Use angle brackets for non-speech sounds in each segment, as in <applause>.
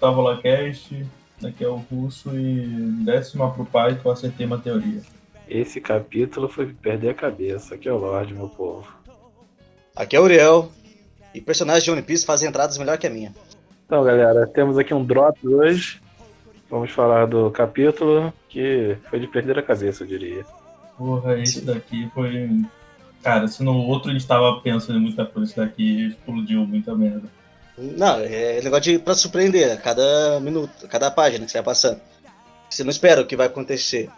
Távola Cast, aqui é o Russo e décima pro pai que eu acertei uma teoria. Esse capítulo foi perder a cabeça. Aqui é o Lorde, meu povo. Aqui é o Uriel. E personagens de One Piece fazem entradas melhor que a minha. Então, galera, temos aqui um drop hoje. Vamos falar do capítulo que foi de perder a cabeça, eu diria. Porra, esse daqui foi. Cara, se no outro a gente tava pensando em muita coisa, esse daqui explodiu muita merda. Não, é negócio de pra surpreender a cada minuto, a cada página que você vai passando. Você não espera o que vai acontecer.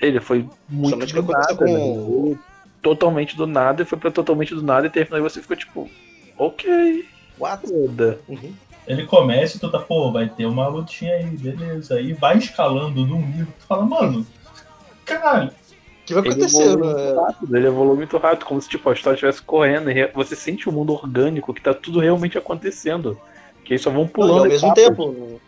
Ele foi muito Somente do nada, com né? Totalmente do nada e foi pra totalmente do nada e terminou e você ficou tipo, ok, What? Uhum. Ele começa e tu tá, pô, vai ter uma lutinha aí, beleza. Aí vai escalando num nível que tu fala, mano, caralho. O que vai Ele acontecer? né? rápido, ele evoluiu muito rápido, como se tipo, a história estivesse correndo e você sente o mundo orgânico, que tá tudo realmente acontecendo. Que eles só vão pulando. ao mesmo etapas. tempo.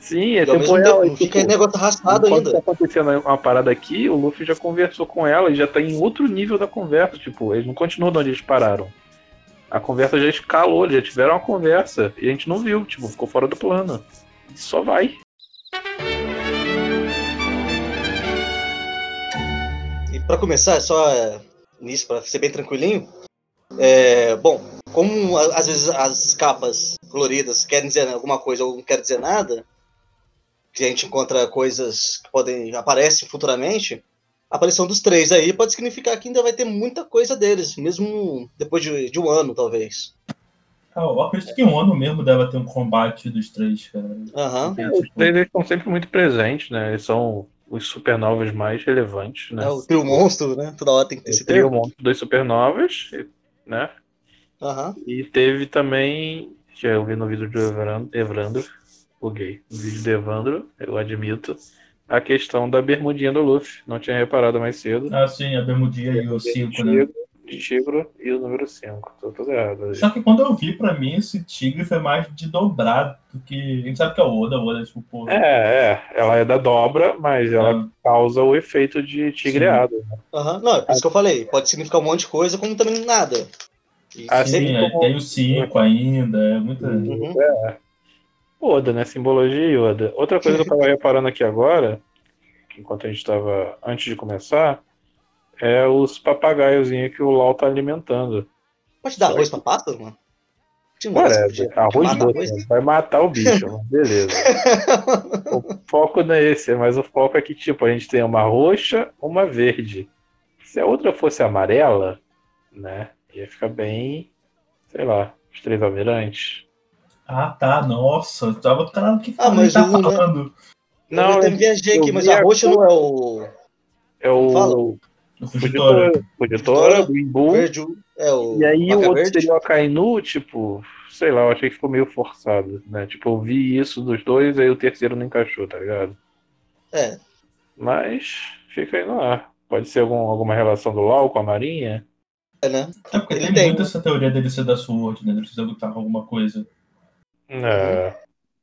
Sim, é tempo real. tempo, e, não fica tipo, negócio arrastado Enquanto tá ainda. acontecendo uma parada aqui, o Luffy já conversou com ela e já tá em outro nível da conversa. Tipo, eles não continuam de onde eles pararam. A conversa já escalou, eles já tiveram uma conversa e a gente não viu, tipo, ficou fora do plano. Só vai. Pra começar, só é, nisso, pra ser bem tranquilinho. É, bom, como às vezes as capas coloridas querem dizer alguma coisa ou não querem dizer nada, que a gente encontra coisas que podem aparecem futuramente, a aparição dos três aí pode significar que ainda vai ter muita coisa deles, mesmo depois de, de um ano, talvez. Ah, eu acredito que em um ano mesmo deve ter um combate dos três, cara. Porque, Os três eles estão sempre muito presentes, né? Eles são os supernovas mais relevantes, né? É o trio monstro, né? Toda hora tem que ter esse Tem o termo. monte dos supernovas, né? Aham. E teve também, que eu vi no vídeo do Evandro, buguei, no vídeo do Evandro, eu admito, a questão da bermudinha do Luffy. Não tinha reparado mais cedo. Ah, sim, a Bermudinha e o 5, né? De Tigro e o número 5. Tô tudo errado. aí. Só que quando eu vi, pra mim, esse tigre foi mais de dobrado do que. A gente sabe que é o Oda, o Oda é tipo, pô. É, é, ela é da dobra, mas ela ah, causa o efeito de tigreado. né? Aham. Não, é por isso que eu falei. Pode significar um monte de coisa, como também nada. E sim, sempre- aí tem o 5 ainda, é muita. Uhum. Oda, né? Simbologia Yoda. Outra coisa que eu tava reparando aqui agora, enquanto a gente tava. antes de começar, é os papagaiozinhos que o Lau tá alimentando. Pode dar arroz pra pássaro, mano? Que Parece, arroz mata doce, né? vai matar o bicho, mano. <laughs> beleza. O foco não é esse, mas o foco é que, tipo, a gente tem uma roxa, uma verde. Se a outra fosse amarela, né, ia ficar bem, sei lá, os três almirantes. Ah, tá, nossa. Eu tava caralho, o que Ah, mas tá falando? Não, eu até viajei eu aqui, mas a- roxa não é o É o Fala. O Fugitora, Fugitora. O- é o E aí o outro verde. seria o Akainu, tipo, sei lá, eu achei que ficou meio forçado, né? Tipo, eu vi isso dos dois, aí o terceiro não encaixou, tá ligado? É, Mas fica aí no ar. Pode ser algum, alguma relação do Lau com a Marinha? é, né? É porque Ele tem, tem, muito né? essa teoria dele ser da Sword, né? Ele precisa lutar com alguma coisa. É.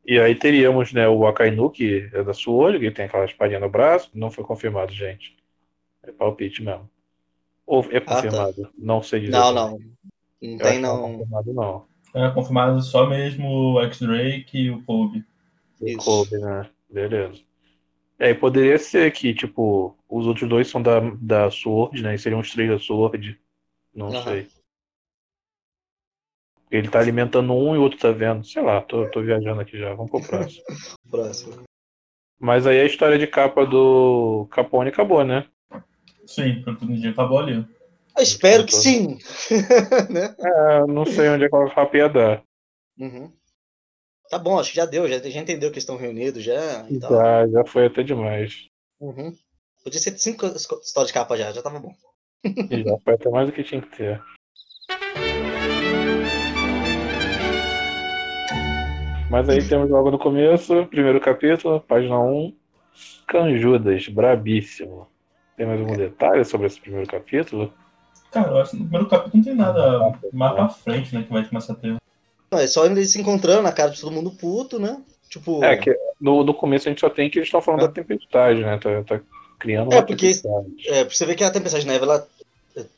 E aí teríamos, né, o Akainu, que é da Sword, que tem aquela espadinha no braço. Não foi confirmado, gente. É palpite mesmo. Ou é tá. confirmado? Não sei dizer. Não, não. Não Eu tem, que não. é confirmado, não. É confirmado só mesmo o X-Drake e o Kobe. O. Kobe, né? Beleza. É, e poderia ser que, tipo, os outros dois são da, da Sword, né? E seriam os três da Sword. Não Aham. sei. Ele tá alimentando um e o outro tá vendo. Sei lá, tô, tô viajando aqui já. Vamos pro próximo. <laughs> Próximo. Mas aí a história de capa do Capone acabou, né? Sim, pra todo dia acabou ali. Eu espero que sim. <laughs> né? É, não sei onde é que a capa ia dar. Uhum. Tá bom, acho que já deu, já, já entendeu que estão reunidos já e tal. Já, já foi até demais. Uhum. Podia ser cinco histórias de capa já, já tava bom. E já foi até mais do que tinha que ter. Mas aí temos logo no começo, primeiro capítulo, página 1, Canjudas, brabíssimo. Tem mais algum detalhe sobre esse primeiro capítulo? Cara, eu acho que no primeiro capítulo não tem nada mais pra frente, né? Que vai começar a ter. Não, é só eles se encontrando, a cara de todo mundo puto, né? Tipo. É, que no, no começo a gente só tem que eles estão falando É. da tempestade, né? Tá, tá criando É, uma porque- tempestade. É, você ver que a Tempestade de Neve, ela.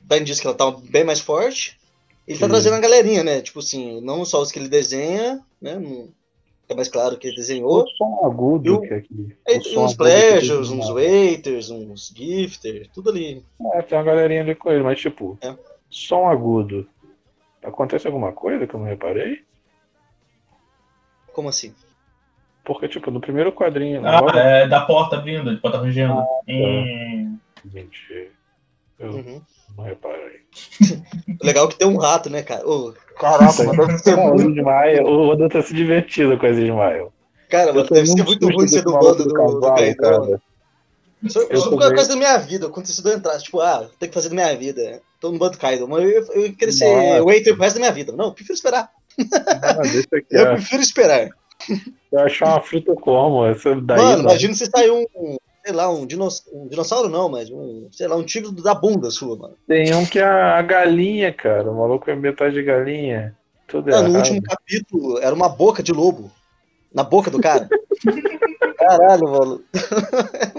Ben disse que ela tá bem mais forte. Ele tá Sim. trazendo a galerinha, né? Tipo assim, não só os que ele desenha, né? É mais claro que ele desenhou. O som agudo Eu- que aqui. Aí o tem som uns pleasures, uns waiters, uns gifters, tudo ali. É, tem uma galerinha ali com ele, mas tipo, É. som agudo. Acontece alguma coisa que eu não reparei? Como assim? Porque, tipo, no primeiro quadrinho. Ah, logo- é da porta abrindo, de porta rangendo. Hum, Gente, eu Uhum. não reparei. <laughs> Legal que tem um rato, né, cara? Ô, caraca, mano, deve ser muito, Ismael, o Oda tá se divertindo com as Ismael. cara, mano, deve ser muito ruim ser do bando do, do. Isso, Eu isso foi também. uma coisa da minha vida, aconteceu eu entrar, tipo, ah, tem que fazer da minha vida. Tô no bando do Kaido, mas eu, eu ia querer ser Nossa. waiter pro resto da minha vida. Não, eu prefiro esperar. Ah, <laughs> aqui, Eu ó. prefiro esperar. Eu achar uma fruta como? Essa daí Mano, não. imagina se sair um, um, sei lá, um, dinos, um dinossauro não, mas um, sei lá, um tigre da bunda sua, mano. Tem um que é a galinha, cara. O maluco é metade de galinha. Tudo Ah, no errado. último capítulo era uma boca de lobo. Na boca do cara. <laughs> Caralho, mano.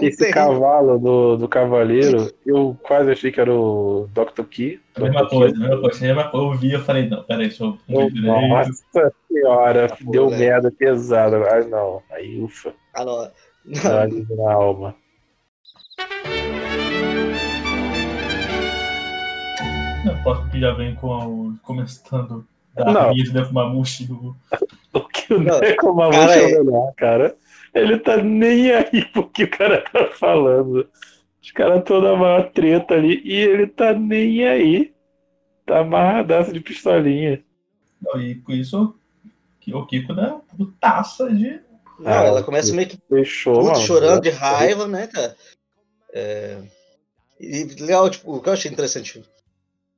Esse cavalo do, do cavaleiro, eu quase achei que era o Dr. Key. mesma Dr. coisa, mesma coisa. A mesma coisa. Eu vi, eu falei, não, peraí, deixa eu Oh. Nossa senhora, Tá deu bom, né? merda pesada. Ah, não. Aí, ufa. Ah, não. Na alma. Não, posso que já vem com o, começando da Não. Armia de Mamushi do. O que o cara, é é- o melhor, cara. Ele tá nem aí <laughs> porque o cara tá falando. Os caras estão na maior treta ali e ele tá nem aí. Tá amarradaço de pistolinha. Não, e com isso, o Kiko dá putaça de. Não, Ah, ela começa meio que Fechou, puto, chorando de raiva, né, cara? É... E legal, tipo, o que eu achei interessante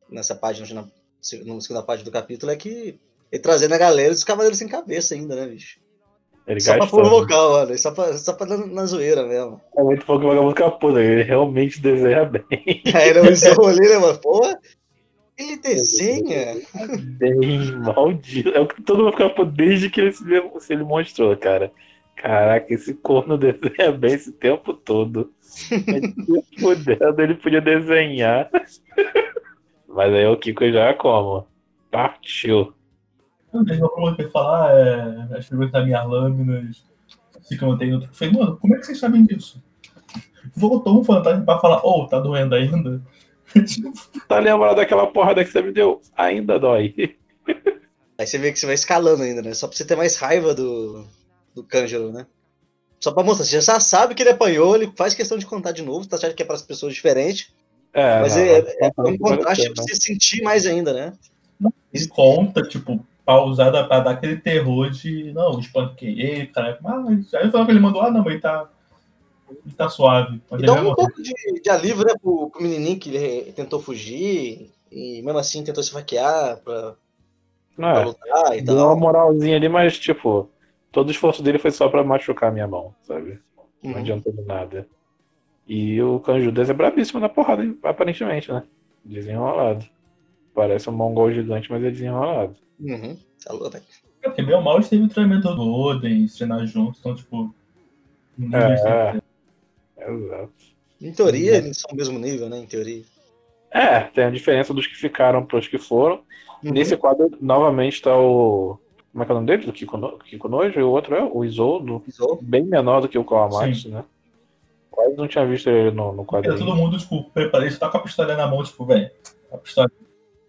nessa página, na, na segunda página do capítulo, é que ele trazendo a galera dos Cavaleiros Sem Cabeça ainda, né, bicho? Ele Só pra gastando. provocar, mano. Só pra, só pra dar na zoeira mesmo. É muito pouco vagabundo fica puto. Ele realmente desenha bem. <laughs> Aí ele usou ali, né, mano? Pô, ele desenha. Bem maldito. É o que todo mundo fica desde que ele se, se ele mostrou, cara. Caraca, esse corno <laughs> desenha bem esse tempo todo. Mas, se Fudendo, ele podia desenhar. Mas aí o Kiko já é como? Partiu. Eu pra você falar, é, as figuras das minhas lâminas se mantém no. Eu falei, mano, como é que vocês sabem disso? Voltou um fantasma pra falar, ô, tá doendo ainda? <laughs> Tá lembrado daquela porrada que você me deu? Ainda dói. <laughs> Aí você vê que você vai escalando ainda, né? Só pra você ter mais raiva do, do Kanjuro, né? Só pra mostrar, você já sabe que ele apanhou, ele faz questão de contar de novo, tá certo que é para as pessoas diferentes, É, mas não, é, é, é um contraste pra você sentir mais ainda, né? e conta, tipo, pausada pra dar aquele terror de, não, espanquei ele, cara. Mas aí falou que ele mandou, ah, não, mas ele tá. Ele tá suave. Mas E ele dá vai um morrer. pouco de, de alívio, né, pro, pro menininho que ele tentou fugir e mesmo assim tentou se faquear pra, Não pra é. lutar e Deu uma tal. moralzinha ali, mas tipo, todo o esforço dele foi só pra machucar minha mão, sabe? Não Uhum. adiantou de nada. E o Canjudas é brabíssimo na porrada, aparentemente, né? Desenrolado. Parece um mongol gigante, mas é desenrolado. Uhum. Falou, velho. É, Porque bem ou mal eles teve o treinamento do Oden, treinar juntos, então, tipo. ninguém É. Exato. Em teoria, eles são o mesmo nível, né? Em teoria. É, tem a diferença dos que ficaram pros que foram. Uhum. Nesse quadro, novamente, tá o. Como é que é o nome dele? Do Kiko, no... Kiko Nojo, e o outro é o Isoldo, Pisou. bem menor do que o Kawamatsu, né? Quase não tinha visto ele no, no Porque quadrinho. todo mundo, tipo, preparei, você tá com a pistola na mão, tipo, velho. A pistola.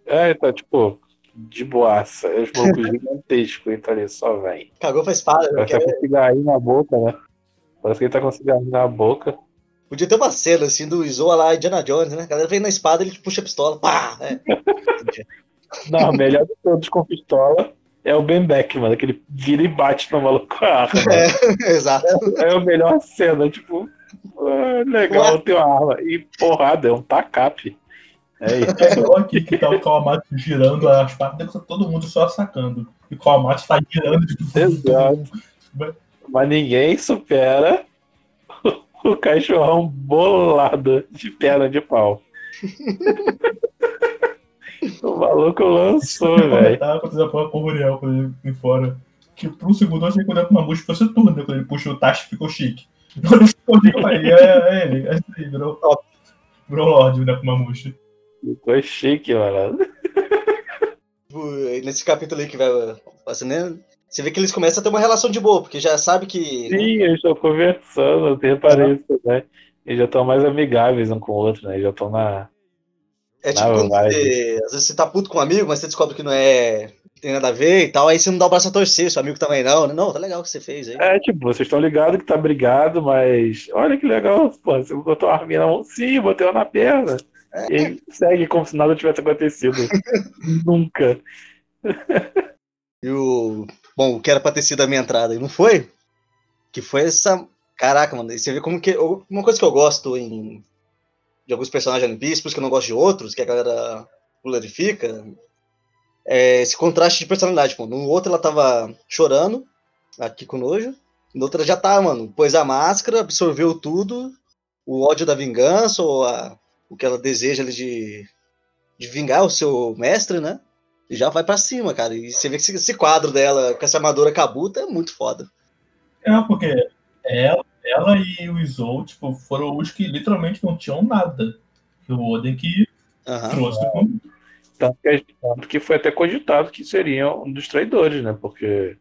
É, tá tipo, de boaça. É os malucos <laughs> gigantescos, ele tá ali, só vem. Cagou pra espada, né? Parece que tá com cigarrinho na boca, né? Parece que ele tá com cigarrinho na boca. Podia ter uma cena assim do Isoa lá, Indiana Jones, né? A galera vem na espada, ele puxa a pistola, pá! É. <laughs> Não, o melhor de todos com pistola é o Ben Beckman, que ele vira e bate no maluco com a arma. É, <laughs> exato. É a melhor cena, tipo, ah, legal, Ué. tem uma arma. E porrada, é um tacape. É isso. É igual aqui que tá o Kawamatsu girando as partes, todo mundo só sacando. E o Kawamatsu tá girando, tipo. Exato. <laughs> Mas ninguém supera o cachorrão bolado de perna de pau. <laughs> o maluco lançou, velho. Tá acontecendo a com o Uriel quando ele fora. Que um segundo eu achei que o Mamushi fosse turno, né? Quando ele puxou o Tachi ficou chique. Quando ele ficou chique, eu falei, é, é ele, é isso aí, virou top. Virou Lorde o Neco Mamushi. Ficou chique, mano. Tipo, Nesse capítulo aí que vai. Assim, né? Você vê que eles começam a ter uma relação de boa, porque já sabe que. Sim, eles estão conversando, eu reparei isso, né? Eles já estão mais amigáveis um com o outro, né? Eles já estão na. É tipo Na você, às vezes você tá puto com um amigo, mas você descobre que não é. tem nada a ver e tal, aí você não dá o braço a torcer, seu amigo também não, né? Não, tá legal o que você fez aí. É, tipo, vocês estão ligados que tá brigado, mas olha que legal, pô, você botou uma arminha na mão, sim, botei ela na perna. E aí segue como se nada tivesse acontecido. <laughs> Nunca. E o. Bom, o que era pra ter sido a minha entrada e não foi? Que foi essa. Caraca, mano, você vê como que. Uma coisa que eu gosto em. De alguns personagens One por isso que eu não gosto de outros, que a galera glorifica, é esse contraste de personalidade, pô. No outro ela tava chorando, aqui com nojo. No outro ela já tá, mano, pôs a máscara, absorveu tudo, o ódio da vingança, ou a- o que ela deseja ali de, de vingar o seu mestre, né? Já vai pra cima, cara. E você vê que esse, quadro dela com essa armadura kabuta é muito foda. É, porque ela, ela e o Izou, tipo, foram os que literalmente não tinham nada. E o Oden que Aham. trouxe Tanto que, tanto que foi até cogitado que seriam um dos traidores, né? Porque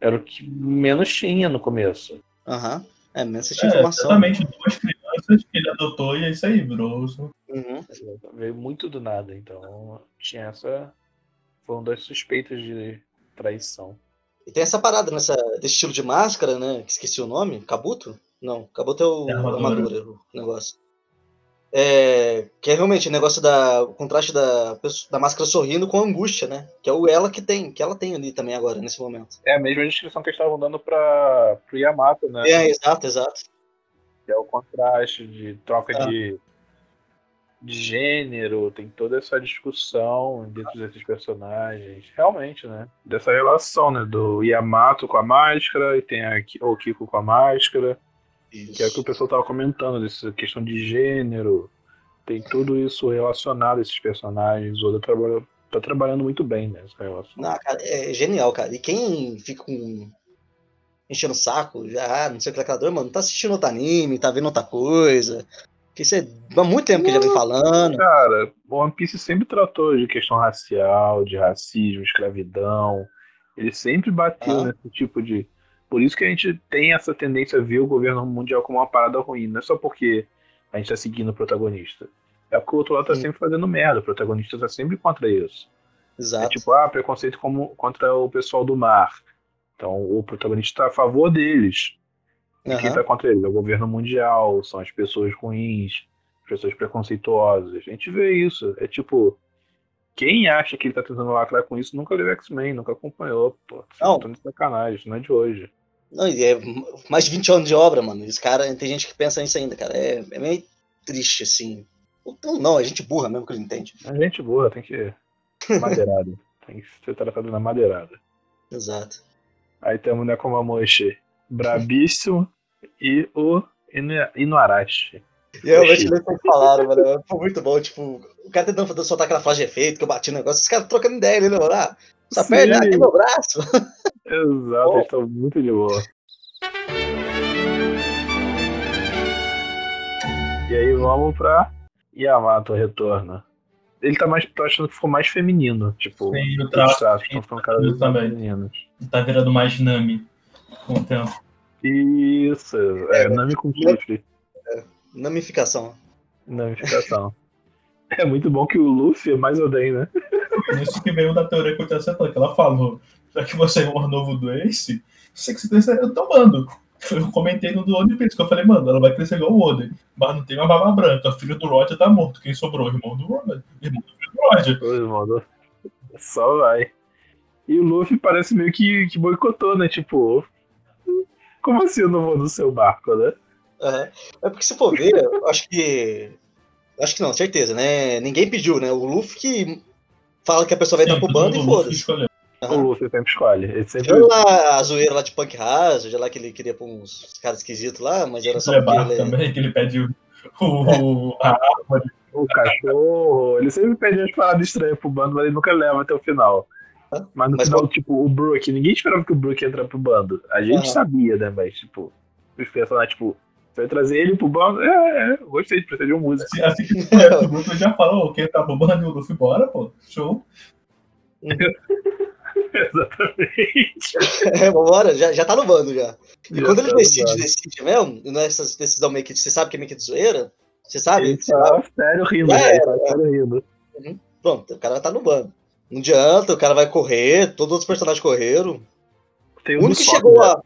era o que menos tinha no começo. Aham. É, menos você é, tinha informação. exatamente duas crianças que ele adotou e é isso aí, virou. Uhum. Veio muito do nada, então tinha essa. Foi uma das suspeitas de traição. E tem essa parada nessa, desse estilo de máscara, né? Que esqueci o nome. Kabuto? Não, Kabuto é o É armadura. o negócio. É, que é realmente o negócio da. O contraste da, da máscara sorrindo com a angústia, né? Que é o ela que tem, que ela tem ali também agora, nesse momento. É a mesma descrição que eles estavam dando para pro Yamato, né? É, exato, exato. Que é o contraste de troca Ah. de, de gênero, tem toda essa discussão dentro desses personagens. Realmente, né? Dessa relação, né? Do Yamato com a máscara e tem a, Ki- o Kiko com a máscara. Que é o que o pessoal tava comentando, dessa questão de gênero. Tem tudo isso relacionado a esses personagens. O Oda trabalha, tá trabalhando muito bem nessa relação. Não, cara, é genial, cara. E quem fica com. enchendo o saco, já, ah, não sei o que lá, aquela dor, mano, tá assistindo outro anime, tá vendo outra coisa. Que isso é há muito tempo que já vem falando. Cara, o One Piece sempre tratou de questão racial, de racismo, escravidão. Ele sempre bateu Ah. nesse tipo de. Por isso que a gente tem essa tendência a ver o governo mundial como uma parada ruim. Não é só porque a gente tá seguindo o protagonista. É porque o outro lado tá Sim. sempre fazendo merda. O protagonista tá sempre contra isso. É Exato. tipo, ah, preconceito como, contra o pessoal do mar. Então o protagonista tá a favor deles. E quem Aham. tá contra eles? É o governo mundial, são as pessoas ruins, as pessoas preconceituosas. A gente vê isso. É tipo, quem acha que ele tá tentando lacrar com isso nunca leu X-Men, nunca acompanhou. Pô, Não. tô de sacanagem, isso não é de hoje. Não, é mais de 20 anos de obra, mano. Esse cara, tem gente que pensa nisso ainda, cara. É, é meio triste, assim. Não, não, é gente burra mesmo que ele entende. A gente boa, tem que. Madeirada. <laughs> tem que ser tratado na madeirada. Exato. Aí temos o Nekomamushi, brabíssimo, e o Inu- Inuarashi. E eu realmente lembro que falaram, mano. Foi muito bom, tipo, o cara tentando fazer- soltar aquela frase de efeito que eu bati no negócio, os caras trocando ideia ali, né, mano? Ah, essa perna aqui é meu braço. <laughs> Exato, Oh. eles estão muito de boa. E aí vamos pra Yamato Retorno. Ele tá mais. Tô achando que ficou mais feminino. Tipo, Sim, o os traço traços estão ficando cada vez mais femininos. tá virando mais Nami com o tempo. Isso, é, É, Nami com chifre. Namificação. Namificação. <laughs> É muito bom que o Luffy é mais Oden, né? Isso que veio da teoria que eu tinha que ela falou, já que você é o novo do Ace, sei que você tem eu tô mando. Eu comentei no do One Piece, que eu falei, mano, ela vai crescer igual o Oden, mas não tem uma barba branca, o filho do Roger tá morto, quem sobrou? O irmão do Roger, irmão do filho do Roger. Irmão, do- Só vai. E o Luffy parece meio que, que boicotou, né? Tipo, como assim eu não vou no seu barco, né? Aham. É porque se for ver, eu acho que. Acho que não, certeza, né? Ninguém pediu, né? O Luffy que fala que a pessoa vai dar pro bando e foda-se. escolheu. O. Luffy sempre escolhe. Ele sempre. Tirando lá a zoeira lá de Punk Hazard, lá que ele queria pôr uns caras esquisitos lá, mas era só Ele é porque barco ele é. também, que ele pede o, o, a árvore. O cachorro, ele sempre pede umas paradas estranhas pro bando, mas ele nunca leva até o final. Mas no Mas final, tipo, o Brook, ninguém esperava que o Brook ia entrar pro bando. A gente Aham. sabia, né? Mas, tipo, os personagens, tipo, você vai trazer ele pro bando? É, é, eu gostei de precisa de uma música. Assim, assim que <laughs> o ele já falou, quem tá bombando e o Luffy, bora, pô, show. <laughs> Exatamente. É, <laughs> vambora, já, já tá no bando já. E Já quando tá ele no decide, bando. decide mesmo, não é essa decisão meio que. Você sabe que é meio que de zoeira? Você sabe? Ele tá sério rindo, né? Ele era, tá sério rindo. Pronto, o cara tá no bando. Não adianta, o cara vai correr, todos os personagens correram. Tem O o único que chegou né? a.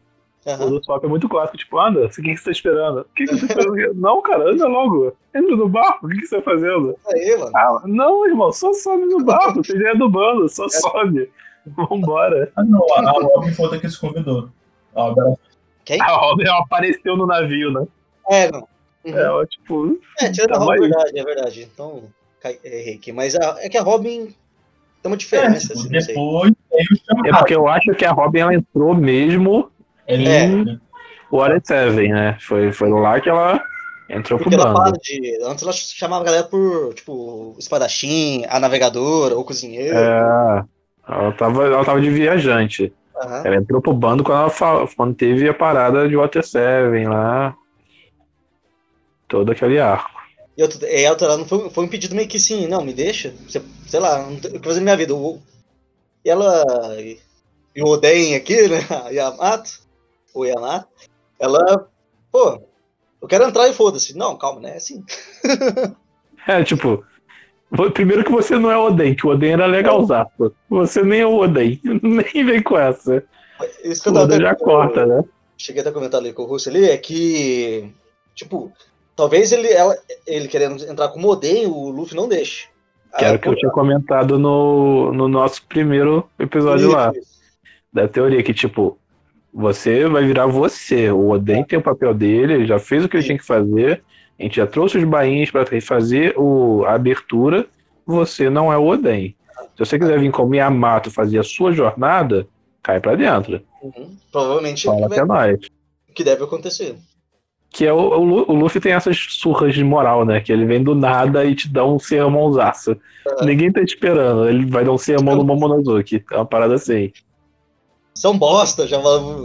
O Aham. do Sop é muito clássico, tipo, anda, o que que você tá esperando? O que que você tá esperando? <laughs> não, cara, anda logo. Entra no barco, o que que você tá fazendo? Aí, mano. Ah, não, irmão, só sobe no <laughs> barco, você já é do bando, só sobe. Vambora. Ah, não, a, a Robin foi outra que se convidou. A Robin Quem? A apareceu no navio, né? É, não. Uhum. Ela, tipo, É, tirando a Tamo Robin, é verdade, é verdade. Então, errei aqui. Mas a- é que a Robin tem uma É, diferença, tipo, assim, sei. depois é porque eu acho que a Robin ela entrou mesmo Ele É. o Warren Seven, né? Foi, foi lá que ela entrou pro Porque ela fala bando. de. Antes ela chamava a galera por, tipo, espadachim, a navegadora, ou cozinheiro. É, ela tava, ela tava de viajante. Aham. Ela entrou pro bando quando, ela quando teve a parada de Water Seven lá. Todo aquele arco. E e outra, ela não foi, foi um pedido meio que assim, não, me deixa. Você, sei lá, não tem o que fazer na minha vida. O- E ela. E, e o Oden aqui, né? <laughs> A Yamato. O Yamato. Ela. Pô, eu quero entrar e foda-se. Não, calma, né? É assim. <laughs> É, tipo, primeiro que você não é Oden, que o Oden era legalzaço. Você nem é o Oden, <laughs> nem vem com essa. Isso que O eu já corta, né? cheguei até a comentar ali com o Russo ali, é que, tipo, talvez ele, ela, ele querendo entrar como Oden, o Luffy não deixe. Que era o que eu tinha comentado no, no nosso primeiro episódio lá. Da teoria, que tipo, você vai virar você. O Oden tem o papel dele, ele já fez o que ele tinha que fazer. A gente já trouxe os bainhos pra fazer o, a abertura. Você não é o Oden. Se você quiser vir como Yamato fazer a sua jornada, cai pra dentro. Uhum. Provavelmente Fala que, até vai- que deve acontecer. Que é o, o, o Luffy tem essas surras de moral, né? Que ele vem do nada e te dá um sermãozaço. Aham. Ninguém tá te esperando. Ele vai dar um sermão no Momonosuke. É uma parada assim. São bosta, já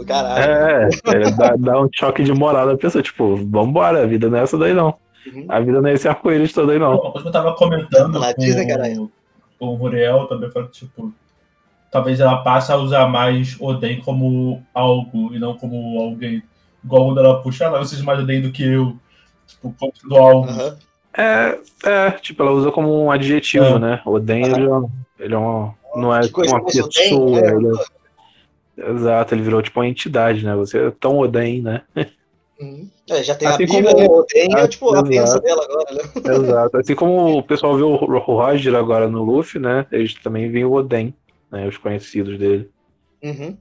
caralho. É, ele dá, <laughs> dá um choque de moral na pessoa. Tipo, vambora, a vida não é essa daí não. Uhum. A vida não é esse arco-íris todo aí não. Eu tava comentando Lá, com, Disney, caralho. com o Ruriel também foi que, tipo, talvez ela passe a usar mais Oden como algo e não como alguém. Igual quando ela puxa, ah, vocês mais Oden do que eu. Tipo, como do algo. Aham. É, é, tipo, ela usa como um adjetivo, É. né? Oden, ele, é um- ele é um, não é Que coisa uma pessoa. né? ele é- Exato, ele virou tipo uma entidade, né? Você é tão Oden, né? Uhum. É, já tem Assim a Bíblia, como- né? Oden é Ah, tipo a exato. pensa dela agora, né? Exato. Assim como o pessoal vê o Ro- Roger agora no Luffy, né? Eles também veem o Oden, né? Os conhecidos dele. Uhum.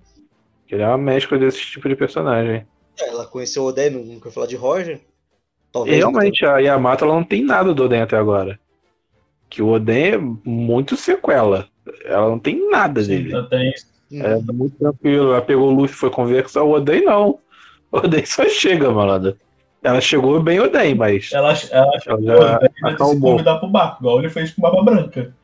Ele é uma mescla desse tipo de personagem. Ela conheceu o Oden, quer falar de Roger. Talvez. realmente, a Yamato ela não tem nada do Oden até agora. Que o Oden é muito sequela. Ela não tem nada Sim, dele. tenho Uhum. É muito tranquilo. Ela pegou o Luffy e foi conversar. O Oden não. O Oden só chega, malandro. Ela chegou bem Oden, mas Ela, ela ela já Oden vai se acalmou. convidar pro barco, igual ele fez com Barba Branca.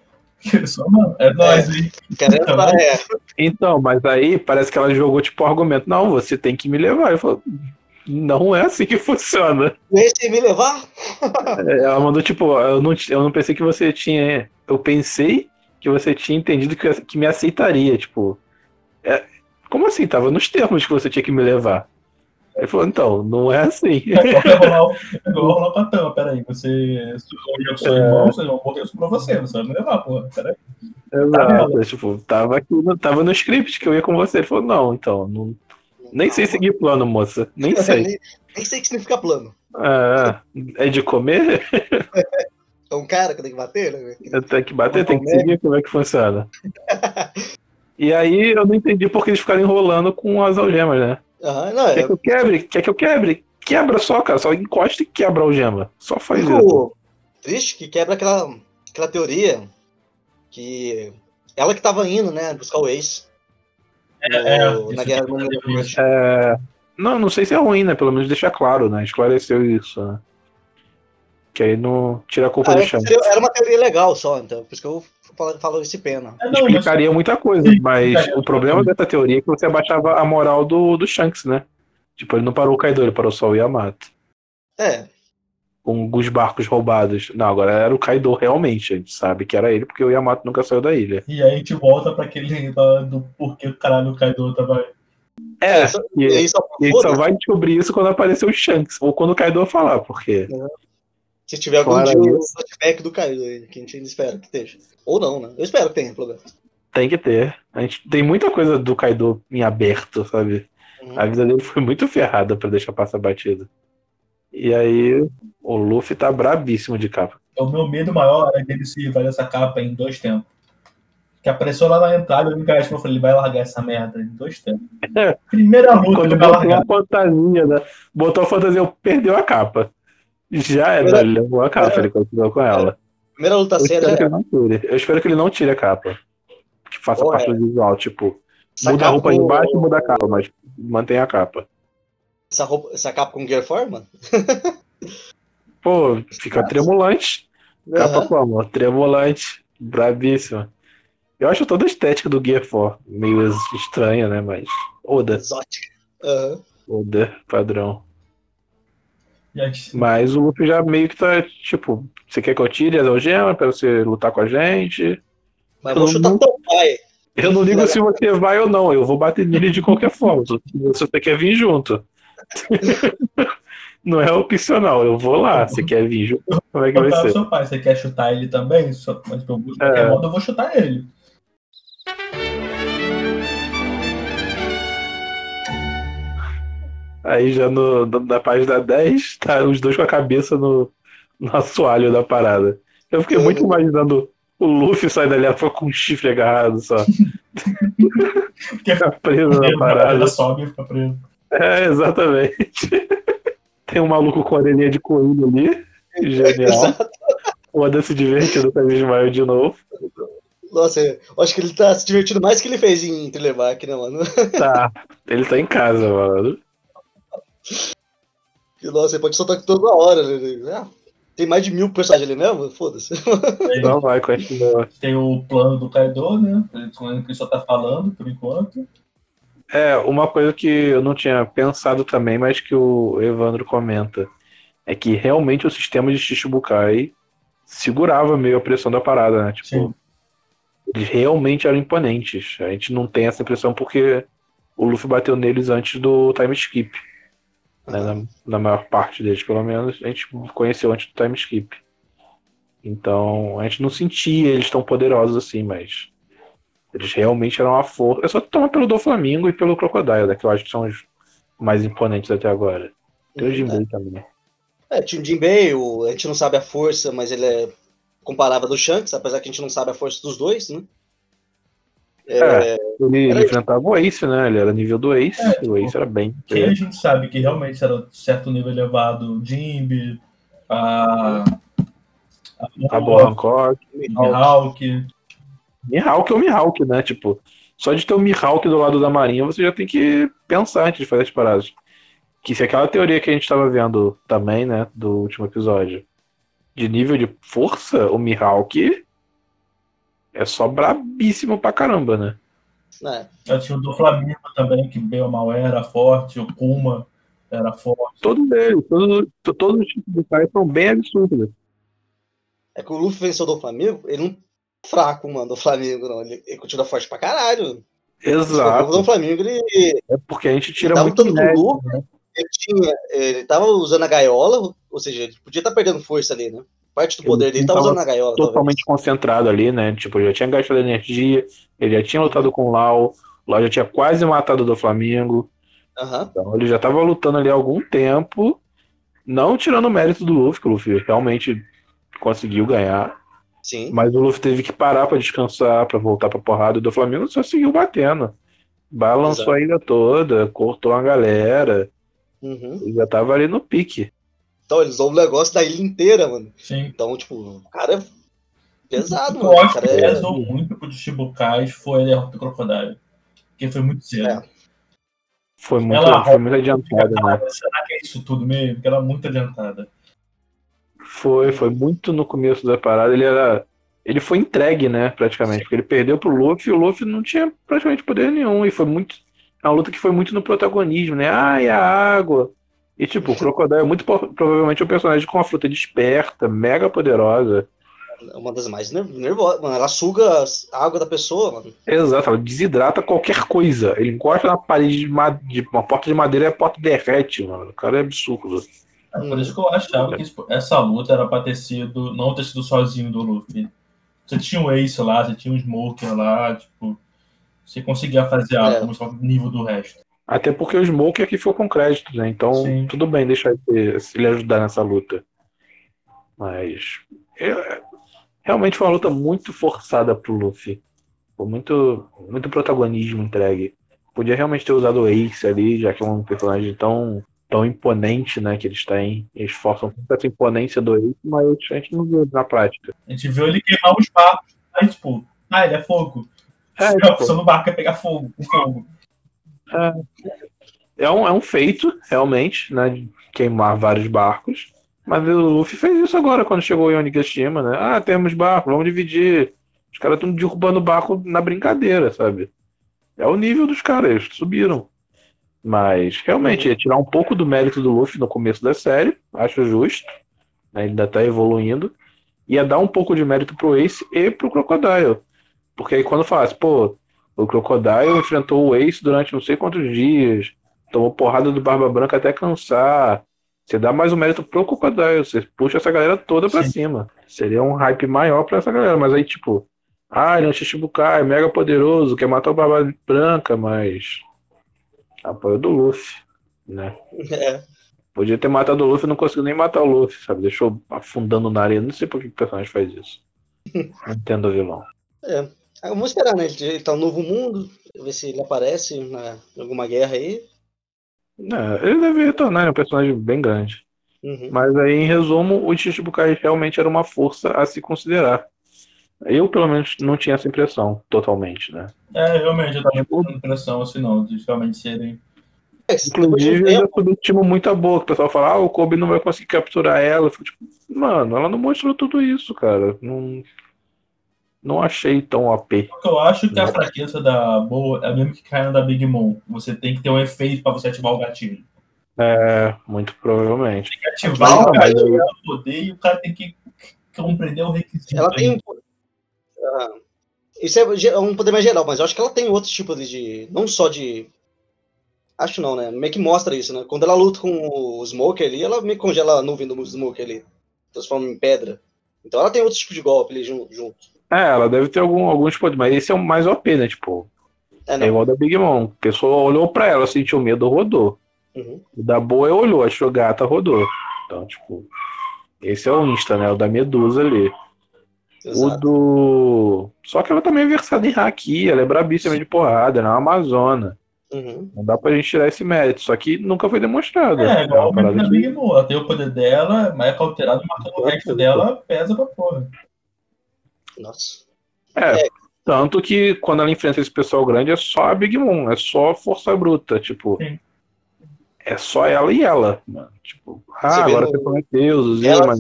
<laughs> Só, mano, é nóis, hein? Quero entrar, é. Então, mas aí parece que ela jogou tipo argumento. Não, você tem que me levar. Eu falo, não é assim que funciona. Esse me levar? Ela mandou tipo, eu não, eu não pensei que você tinha. Eu pensei que você tinha entendido que, que me aceitaria. Tipo, é, como assim? Tava nos termos que você tinha que me levar. Ele falou, então, não é assim. É igual rolar, o- é igual rolar com a Tama, peraí. Você. Eu que sou É. irmão, seu irmão morreu pra você, você vai me levar, porra. Peraí. Exato. Tipo, tava aqui, no- tava no script que eu ia com você. Ele falou, não, então, não, nem sei seguir plano, moça. Nem <laughs> sei. nem, nem sei o que significa plano. É, é de comer? <laughs> É um cara que tem que bater, né? Eu tenho que bater, tem que seguir como é que funciona. <laughs> E aí eu não entendi por que eles ficaram enrolando com as algemas, né? Aham, não, Quer é. que eu quebre? Quer que eu quebre? Quebra só, cara. Só encosta e quebra a algema. Só faz isso. Fico triste que quebra aquela, aquela teoria que ela que tava indo, né, buscar o ex. É, no- isso na guerra do é mundo. É, Não, não sei se é ruim, né? Pelo menos deixa claro, né? Esclareceu isso, né? Que aí não tira a culpa Ah, do é, seria- era uma teoria legal só, então, por isso que eu falo, falo esse pena. É, não, mas- Explicaria muita coisa, mas o problema dessa teoria é que você abaixava a moral do, do Shanks, né? Tipo, ele não parou o Kaido, ele parou só o Yamato. É, com os barcos roubados. Não, agora era o Kaido realmente. A gente sabe que era ele, porque o Yamato nunca saiu da ilha. E aí a gente volta pra aquele do porquê o caralho o Kaido tava. É, só- e, aí só, e a gente só vai descobrir isso quando aparecer o Shanks, ou quando o Kaido falar, porque. se tiver algum dia um isso. flashback do Kaido aí, que a gente ainda espera que esteja. Ou não, né? Eu espero que tenha, pelo menos. Tem que ter. A gente tem muita coisa do Kaido em aberto, sabe? Uhum. A vida dele foi muito ferrada pra deixar passar batido. E aí, o Luffy tá brabíssimo de capa. O meu medo maior é dele se livrar dessa capa em dois tempos. Que apareceu lá na entrada, eu me encaixei, eu falei, ele vai largar essa merda em dois tempos. É. <laughs> Primeira luta, Quando ele vai botou largar. a fantasia, né? Botou a fantasia, perdeu a capa. Já era, ele levou a capa, ele continuou com ela. Primeira luta Eu espero, séria. não tire. eu espero que ele não tire a capa. Que faça Porra, parte do visual, tipo, Essa muda a capa roupa com- embaixo e muda a capa, mas mantém a capa. Essa, roupa, essa capa com Gear 4, mano? <laughs> Pô, fica tremulante. Capa Aham. como? Tremulante. Brabíssima. Eu acho toda a estética do Gear 4 meio estranha, né? Mas. Oda. Exótica. Aham. Oda, padrão. Mas o Luffy já meio que tá, tipo, você quer que eu tire as algemas pra você lutar com a gente? Mas vou chutar teu pai. Eu não ligo se você vai ou não, eu vou bater nele de qualquer forma. <laughs> Se você quer vir junto. <laughs> Não é opcional, eu vou lá. Você quer vir junto? Como é que vai ser? seu pai, você quer chutar ele também? Só- Mas eu vou, de É. qualquer modo, eu vou chutar ele. Aí já no, na página 10, tá os dois com a cabeça no, no assoalho da parada. Eu fiquei muito imaginando o Luffy sair dali foi com um chifre agarrado só. Fica preso na ele parada. sobe e fica preso. É, exatamente. Tem um maluco com a orelhinha de coelho ali. Genial. O Oda se divertindo com a Ismael de novo. Nossa, eu acho que ele tá se divertindo mais que ele fez em Bark, né, mano? Tá. Ele tá em casa, mano. Nossa, ele pode soltar toda hora, né? Ah, tem mais de mil personagens ali mesmo? Foda-se. Não vai, continua. tem o plano do Kaido, né? Ele ele só tá falando por enquanto. É, uma coisa que eu não tinha pensado também, mas que o Evandro comenta, é que realmente o sistema de Shichibukai segurava meio a pressão da parada, né? Tipo, Sim. eles realmente eram imponentes. A gente não tem essa impressão porque o Luffy bateu neles antes do time skip. Né? Na, na maior parte deles, pelo menos, a gente conheceu antes do time skip. Então, a gente não sentia eles tão poderosos assim, mas eles realmente eram a força. É só tomar pelo do Flamengo e pelo Crocodile, né, que eu acho que são os mais imponentes até agora. Tem o Jinbei também. É, tinha o Jinbei, o- a gente não sabe a força, mas ele é comparável do Shanks, apesar que a gente não sabe a força dos dois, né? É, Ele Era enfrentava o Ace, né? Ele era nível do Ace, É, o Ace era bem. Quem a gente sabe que realmente era certo nível elevado, Jimby, a. A Boa Hancock. Mihawk. Mihawk é o Mihawk, né? Tipo, só de ter o Mihawk do lado da marinha, você já tem que pensar antes de fazer as paradas. Que se aquela teoria que a gente tava vendo também, né, do último episódio, de nível de força, o Mihawk é só brabíssimo pra caramba, né? né? Eu tinha o do Flamengo também, que bem ou mal era forte, o Kuma era forte. Todos eles, todos, todos os tipos de caras são bem absurdos. É que o Luffy venceu do Flamengo, ele não é fraco, mano, do Flamengo, não. Ele, ele continua forte pra caralho. O Exato. do Flamengo, ele, É porque a gente tira tava muito lutando com mérito, o Luffy, ele tinha. Ele tava usando a gaiola, ou seja, ele podia estar perdendo força ali, né? Parte do poder dele não tava tava usando a gaiola. talvez. totalmente concentrado ali, né? Tipo, já tinha gastado energia, ele já tinha lutado com o Lau, o Lau já tinha quase matado do Flamengo, Aham. então ele já tava lutando ali há algum tempo, não tirando o mérito do Luffy, que o Luffy realmente conseguiu ganhar, Sim. mas o Luffy teve que parar pra descansar, pra voltar pra porrada, e do Flamengo só seguiu batendo. Balançou Exato. a ilha toda, cortou a galera, Uhum. ele já tava ali no pique. Então, eles usam o negócio da ilha inteira, mano. Sim. Então, tipo, o cara é pesado, que mano. eu O acho que cara é... pesou muito pro Chichibukais foi a derrota do Crocodile. Porque foi muito cedo. É. Foi muito, Ela foi muito adiantado, né? Será que é isso tudo mesmo? Porque ela é muito adiantada. Foi, foi muito no começo da parada. Ele era. Ele foi entregue, né, praticamente. Porque ele perdeu pro Luffy e o Luffy não tinha praticamente poder nenhum. E foi muito. É uma luta que foi muito no protagonismo, né? Ai, a água. E tipo, o Crocodile é muito provavelmente um personagem com uma fruta desperta, mega poderosa. É uma das mais ner- nervosas. Mano, ela suga a água da pessoa, mano. Exato, ela desidrata qualquer coisa. Ele encosta na parede de, ma- de uma porta de madeira e a porta derrete, mano. O cara é absurdo. É por isso que eu achava que essa luta era pra ter sido. Não ter sido sozinho do Luffy. Você tinha um Ace lá, você tinha um Smoker lá, tipo. Você conseguia fazer É. algo só no nível do resto. Até porque o Smoke aqui ficou com crédito, né? Então, Sim. tudo bem deixar ele, se ele ajudar nessa luta. Mas. é- realmente foi uma luta muito forçada pro Luffy. Foi muito, muito protagonismo entregue. Podia realmente ter usado o Ace ali, já que é um personagem tão, tão imponente, né? Que eles têm. Eles forçam tanto essa imponência do Ace, mas a gente não viu na prática. A gente viu ele queimar os barcos. Aí, tipo, ah, ele é fogo. É, tipo, opção do barco é pegar fogo, com fogo. É um, é um feito, realmente, né? De queimar vários barcos. Mas o Luffy fez isso agora, quando chegou em Onigashima, né? Ah, temos barco, vamos dividir. Os caras estão derrubando o barco na brincadeira, sabe? É o nível dos caras, eles subiram. Mas, realmente, ia tirar um pouco do mérito do Luffy no começo da série, acho justo. né, ainda tá evoluindo. Ia dar um pouco de mérito pro Ace e pro Crocodile. Porque aí quando falasse, pô, o Crocodile enfrentou o Ace durante não sei quantos dias, tomou porrada do Barba Branca até cansar. Você dá mais um mérito pro Crocodile, você puxa essa galera toda pra Sim. cima. Seria um hype maior pra essa galera, mas aí, tipo, ah, ele é um Shichibukai, mega poderoso, quer matar o Barba Branca, mas. Apoio do Luffy, né? <laughs> É. Podia ter matado o Luffy e não conseguiu nem matar o Luffy, sabe? Deixou afundando na areia. Não sei por que o personagem faz isso. <laughs> Não entendo o vilão. É. Ah, Vamos esperar, né? Ele tá no novo mundo, ver se ele aparece na, em alguma guerra aí. É, ele deve retornar, ele é um personagem bem grande. Uhum. Mas aí, em resumo, o Chichibukai realmente era uma força a se considerar. Eu, pelo menos, não tinha essa impressão totalmente, né? É, realmente, eu tava tendo impressão assim, não, de realmente serem. É, depois de um Inclusive, eu subestimo muito a boca. O pessoal fala, ah, o Kobe não vai conseguir capturar ela. Eu fico tipo, mano, ela não mostrou tudo isso, cara. Não, não achei tão OP. Eu acho que a fraqueza da boa é a mesma que caiu da Big Mom. Você tem que ter um efeito pra você ativar o gatilho. É, muito provavelmente. Tem que ativar Não, o gatilho, ela poder, e o cara tem que compreender o requisito. ela tem. um- Ah, isso é, é um poder mais geral, mas eu acho que ela tem outros tipos de- de. Não só de. Acho não, né? Meio que mostra isso, né? Quando ela luta com o Smoker ali, ela meio que congela a nuvem do Smoker ali. Transforma em pedra. Então ela tem outros tipos de golpe ali jun- junto. É, ela deve ter algum, alguns poderes, mas esse é o mais OP, né? Tipo, É, é igual da Big Mom. A pessoa olhou pra ela, sentiu medo, rodou. Uhum. O da boa olhou, achou gata, rodou. Então, tipo, esse é o Insta, né? O da Medusa ali. O Exato. do. Só que ela também é versada em haki, ela é brabíssima de porrada, ela é uma Amazona. Uhum. Não dá pra gente tirar esse mérito, só que nunca foi demonstrado. É, igual a Big Mom. Ela tem o poder dela, mas é cauterado, matando o resto dela, pesa pra porra. Nossa. É, tanto que quando ela enfrenta esse pessoal grande é só a Big Mom, é só força bruta, tipo. Sim. É só ela e ela, mano. Tipo, ah, Você agora você prometeu, Zuzia, Ela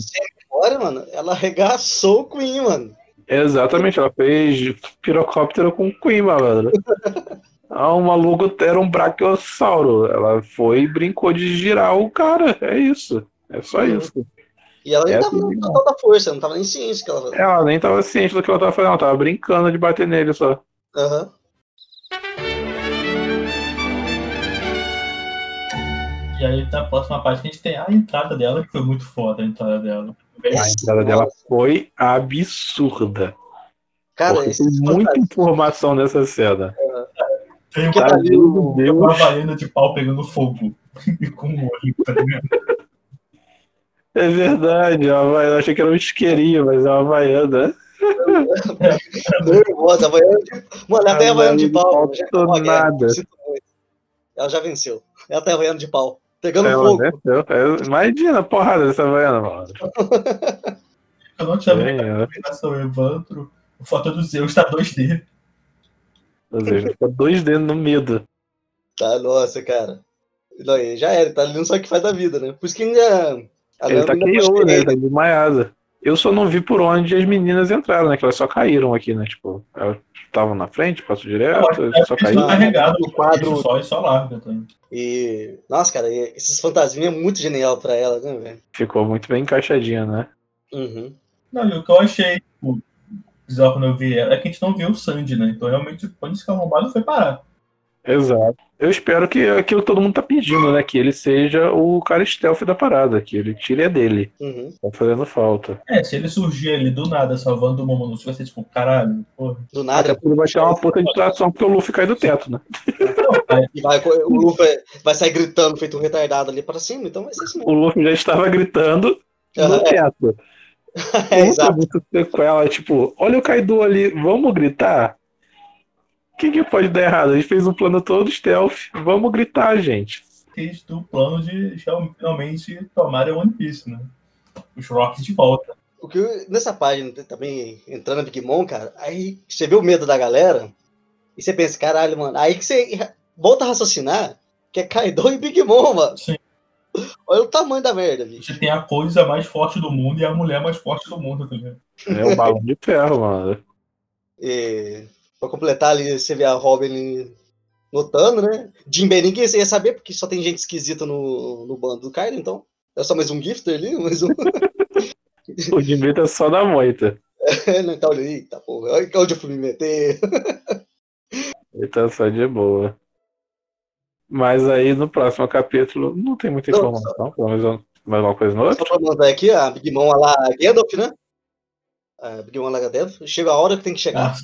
fora, mano, ela arregaçou o Queen, mano. Exatamente, ela fez pirocóptero com Queen, mano. <laughs> Ah, o maluco era um brachiosauro. Ela foi e brincou de girar o cara. É isso. É só isso. E ela nem É tava assim, no total da força, não tava nem ciente que ela. Ela nem tava ciente do que ela tava fazendo, ela tava brincando de bater nele só. Aham. E aí, na próxima parte, a gente tem a entrada dela, que foi muito foda a entrada dela. A entrada dela foi absurda. Cara, tem muita informação nessa cena. Tem um cara havaiana de pau pegando fogo. <laughs> com o olho, tá ligado? É verdade, a Havaiana, eu achei que era um isqueirinho, mas é uma Havaiana. <laughs> nervosa, a Havaiana de... Mano, ela tem a Havaiana de pau. De já pau, a guerra, nada. Ela já venceu. Ela tem a Havaiana de pau. Pegando Ela fogo. desceu. É, imagina a porrada dessa Havaiana, mano. Eu não tinha visto a é. combinação Evandro. O foto do Zeus tá 2D. Ou seja, fica dois dedos no medo. Tá, nossa, cara. Não, já era, tá ali não sabe o que faz da vida, né? Por isso que ainda. A Ele tá KO, puxa né? ele. Tá desmaiado. Eu só não vi por onde as meninas entraram, né? Que elas só caíram aqui, né? Tipo, elas estavam na frente, passou direto, só caíram. carregado no quadro só e só larga também. E. Nossa, cara, esses fantasminhas é muito genial pra ela, né, velho? Ficou muito bem encaixadinha, né? Uhum. Não, e o que eu achei tipo, bizarro quando eu vi ela é que a gente não viu o Sandy, né? Então realmente quando esse arrombado foi parar. Exato. Eu espero que aquilo todo mundo tá pedindo, né? Que ele seja o cara stealth da parada, que ele tire a dele. Uhum. Tá fazendo falta. É, se ele surgir ali do nada salvando o Momonosuke, vai ser tipo, caralho, porra. Do nada. Ele vai ter uma puta distração porque o Luffy cai do teto, né? E <laughs> vai, o Luffy vai sair gritando, feito um retardado ali pra cima, então vai ser assim. O Luffy já estava gritando no Uhum. teto. <laughs> É, exato. muito sequela, tipo, olha o Kaido ali, vamos gritar? O que, que pode dar errado? A gente fez um plano todo stealth, vamos gritar, gente. Fez do plano de finalmente tomarem One Piece, né? Os Rocks de volta. O que eu- nessa página também, entrando na Big Mom, cara, aí você vê o medo da galera e você pensa, caralho, mano. Aí que você volta a raciocinar que é Kaido e Big Mom, mano. Sim. Olha o tamanho da merda, bicho. Você tem a coisa mais forte do mundo e a mulher mais forte do mundo, tá ligado? É o balão de ferro, mano. E, pra completar ali, você vê a Robin notando, né? Jinbei ninguém ia saber, porque só tem gente esquisita no, no bando do Kaido, então. É só mais um gifter ali, mais um. <laughs> O Jimmy tá só na moita. Ele tá olhando, eita porra, olha onde eu fui me meter. Ele tá só de boa. Mas aí no próximo capítulo não tem muita Não, informação, pelo menos mais uma coisa no Só outro. pra mandar aqui, a Big Mom lá, a Gandalf, né? A Big Mom lá, Gandalf. Chega a hora que tem que chegar.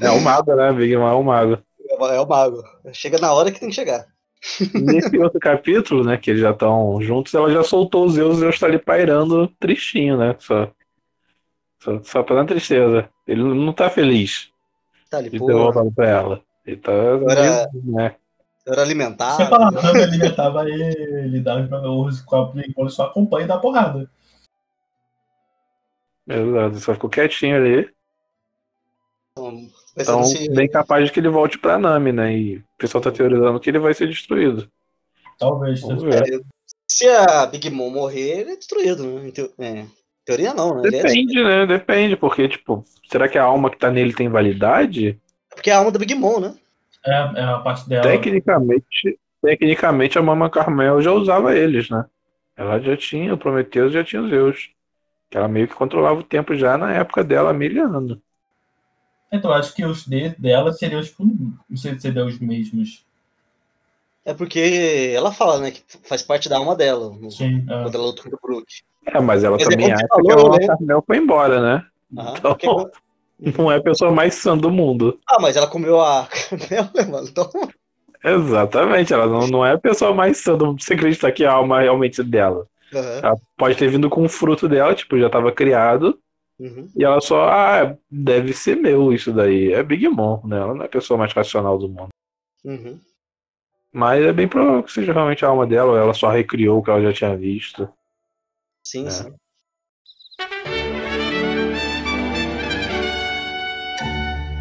É o mago, né? Big Mom é o mago. É o mago. Chega na hora que tem que chegar. Nesse outro capítulo, né, que eles já estão juntos, ela já soltou os Zeus e Zeus tá ali pairando tristinho, né? Só, só, só pra dar tristeza. Ele não tá feliz Tá ali, de pô. ter voltado pra ela. Ele tá. Agora- né? Era alimentar. Você fala, a Nami alimentava ele, dava pra os com a ele só acompanha e dá porrada. Exato, só ficou quietinho ali. Então, Então, assim, bem capaz de que ele volte pra Nami, né? E o pessoal tá teorizando que ele vai ser destruído. Talvez. Ver. Se a Big Mom morrer, ele é destruído, né? É, teoria não, né? É- Depende, né? Depende, porque, tipo, será que a alma que tá nele tem validade? Porque é a alma da Big Mom, né? É, é a parte dela. Tecnicamente, tecnicamente a Mama Carmel já usava eles, né? Ela já tinha o Prometheus já tinha os Zeus. Que ela meio que controlava o tempo já na época dela, anos. Então, acho que os de, dela seriam, tipo, não sei se seriam os mesmos. É porque ela fala, né? Que faz parte da alma dela. no- Sim. é. Quando ela luta contra o Brook. É, mas ela Mas é também você acha que a falou, Mama né? Carmel foi embora, né? Aham, Então, porque- <laughs> não é a pessoa mais sã do mundo. Ah, mas ela comeu a <laughs> canela, né, mano? Então, Exatamente, ela não, não é a pessoa mais sã do mundo. Você acredita que a alma realmente é dela? Ela pode ter vindo com o fruto dela, tipo, já estava criado. uhum. E ela só, ah, deve ser meu isso daí. É Big Mom, né? Ela não é a pessoa mais racional do mundo. Uhum. Mas é bem provável que seja realmente a alma dela, ou ela só recriou o que ela já tinha visto. Sim, É. sim.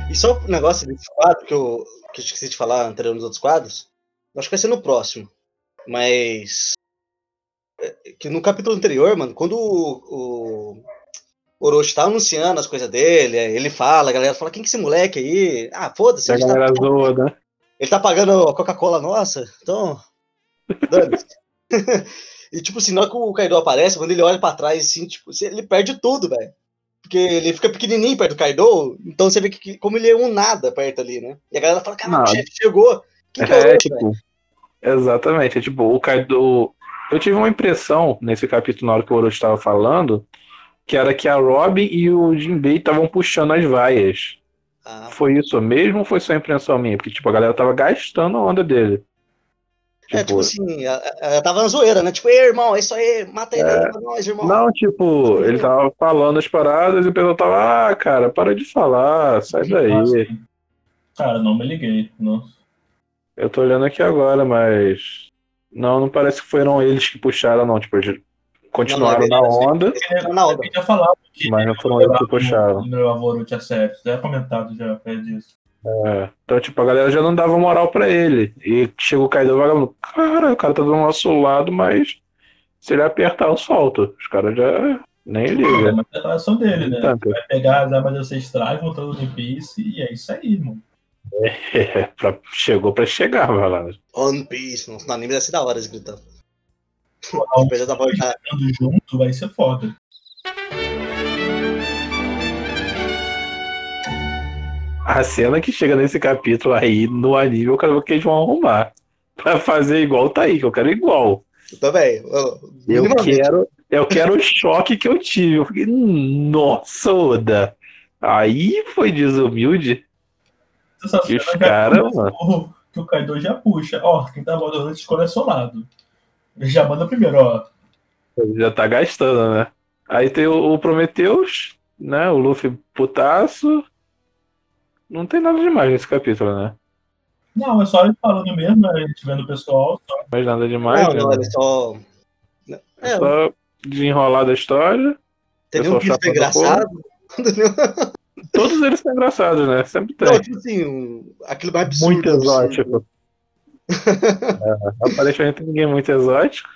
E só um negócio desse quadro que eu, que eu esqueci de falar anterior nos outros quadros, acho que vai ser no próximo. Mas. É, Que no capítulo anterior, mano, quando o, o Orochi tá anunciando as coisas dele, ele fala, a galera fala, quem que é esse moleque aí? Ah, foda-se, a ele, tá, galera zoa, né? ele tá pagando a Coca-Cola nossa, então. <laughs> E tipo assim, na hora que o Kaido aparece, quando ele olha pra trás, assim, tipo, ele perde tudo, velho. Porque ele fica pequenininho perto do Kaido, então você vê que como ele é um nada perto ali, né? E a galera fala, caramba, o chefe chegou. Quem que é É, velho? tipo. Exatamente. É tipo, o Kaido. Eu tive uma impressão nesse capítulo, na hora que o Orochi estava falando, que era que a Robin e o Jinbei estavam puxando as vaias. Ah, Foi isso mesmo ou foi só impressão minha? Porque, tipo, a galera tava gastando a onda dele. é, tipo assim, ela, tava na zoeira, né? Tipo, ei, irmão, é isso aí, mata ele aí pra nós, irmão. Não, tipo, ele tava falando as paradas e o pessoal tava, ah, cara, para de falar, sai daí. Nossa, Cara, não me liguei. Não. Eu tô olhando aqui agora, mas. Não, não parece que foram eles que puxaram, não. Tipo, eles continuaram Não, na não, onda, na onda. Já falava que mas não foram eles que puxaram. no meu Orochi a sério. Já é comentado já, é disso. É. Então, tipo, a galera já não dava moral pra ele. E chega o Kaido vagabundo. Cara, o cara tá do nosso lado, mas Se ele apertar, eu solto. Os caras já nem É ligam. uma declaração dele, né? Tanto. Vai pegar as armas ancestrais, voltando no One Piece, e é isso aí, irmão. É, <laughs> pra- chegou pra chegar, vai lá. One Piece. No no anime deve ser da hora eles gritando. Apesar da voz da- junto vai ser foda. A cena que chega nesse capítulo aí, no anime, eu quero ver o que eles vão arrumar. Pra fazer igual tá aí, que eu quero igual. Eu também. Eu, Eu quero, eu quero o choque que eu tive. Eu fiquei, "Hum, nossa, Oda. Aí foi desumilde. Essa os cena já cara, começa mano. o- Que o Kaido já puxa. Ó, quem tá mandando escolhe é seu lado. Ele já manda primeiro, ó. Ele já tá gastando, né? Aí tem o, o Prometheus, né? O Luffy putaço. Não tem nada demais nesse capítulo, né? Não, é só ele falando mesmo, né? A gente vendo o pessoal. Só. Mais nada demais, Não, né? não, ele só. É É, só desenrolar da história. tem um da engraçado. <laughs> Todos eles são engraçados, né? Sempre tem. Não, tipo assim, um, aquilo mais absurdo. muito exótico. <laughs> é, aparentemente ninguém muito exótico.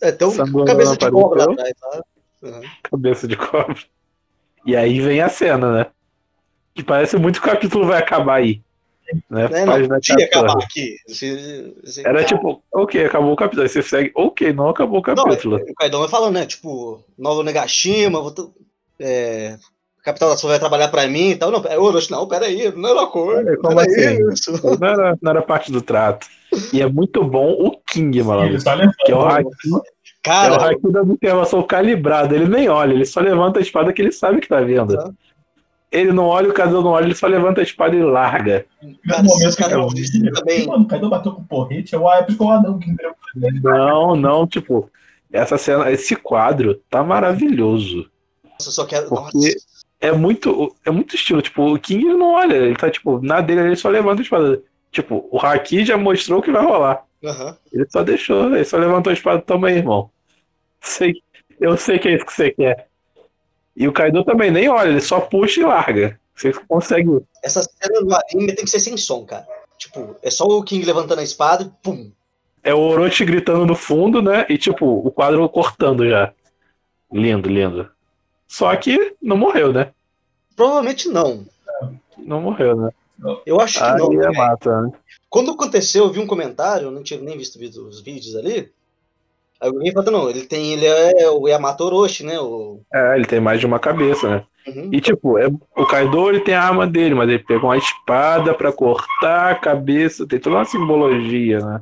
É, tem um cabeça não de cobra lá atrás, tá? Uhum. Cabeça de cobra. E aí vem a cena, né? Que parece muito que o capítulo vai acabar aí. Né? É, não, Página tinha que 14. acabar aqui. Era tipo, ok, acabou o capítulo. Aí você segue, ok, não acabou o Não, capítulo. o Kaidon vai falando, né? Tipo, Nova Negashima, vou é, capital da sua vai trabalhar pra mim e tal. Não, é Orochi, não, peraí, não era cor. Peraí, como Peraí, assim? isso. Não era, não era parte do trato. E é muito bom o King, mano. Ele só levanta. Que é o Haki, é o Cara, Haki da observação calibrado. Ele nem olha, ele só levanta a espada que ele sabe que tá vendo. Tá. Ele não olha, o Kaido não olha, ele só levanta a espada e larga. cara, no momento que eu eu também. mano, o Kaido bateu com o porrete, eu, ah, é porque o anão que. Não, não, tipo, essa cena, esse quadro tá maravilhoso. Nossa, eu só quero. Porque- Nossa, É muito, é muito estilo, tipo, o King ele não olha, ele tá, tipo, na dele ele só levanta a espada. Tipo, o Haki já mostrou o que vai rolar. aham. Ele só deixou, ele só levantou a espada, toma aí, irmão. Sei, eu sei que é isso que você quer. E o Kaido também nem olha, ele só puxa e larga. Você consegue. Essa cena do anime tem que ser sem som, cara. Tipo, é só o King levantando a espada e pum. É o Orochi gritando no fundo, né? E tipo, o quadro cortando já. Lindo, lindo. Só que não morreu, né? Provavelmente não. Não morreu, né? Eu acho que Aí não. é mata, né? Quando aconteceu, eu vi um comentário, eu não tinha nem visto os vídeos ali. Aí alguém falou, não, ele tem, ele é o Yamato Orochi, né? O... É, ele tem mais de uma cabeça, né? Uhum. E tipo, é, o Kaido ele tem a arma dele, mas ele pegou uma espada pra cortar a cabeça, tem toda uma simbologia, né?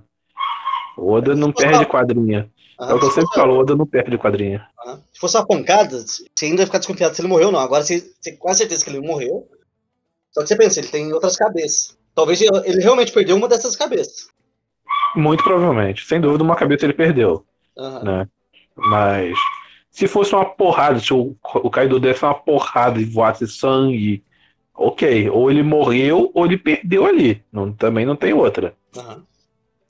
O Oda não perde quadrinha. É o que eu se, sempre falo, o Oda não perde quadrinha. Se fosse uma pancada, você ainda ia ficar desconfiado se ele morreu ou não. Agora você você tem quase certeza que ele morreu. Só que você pensa, ele tem outras cabeças. Talvez ele realmente perdeu uma dessas cabeças. Muito provavelmente. Sem dúvida, uma cabeça ele perdeu. Aham. né? Mas se fosse uma porrada, se o, o Kaido desse uma porrada e voasse sangue, ok. Ou ele morreu ou ele perdeu ali. Não, também não tem outra. aham.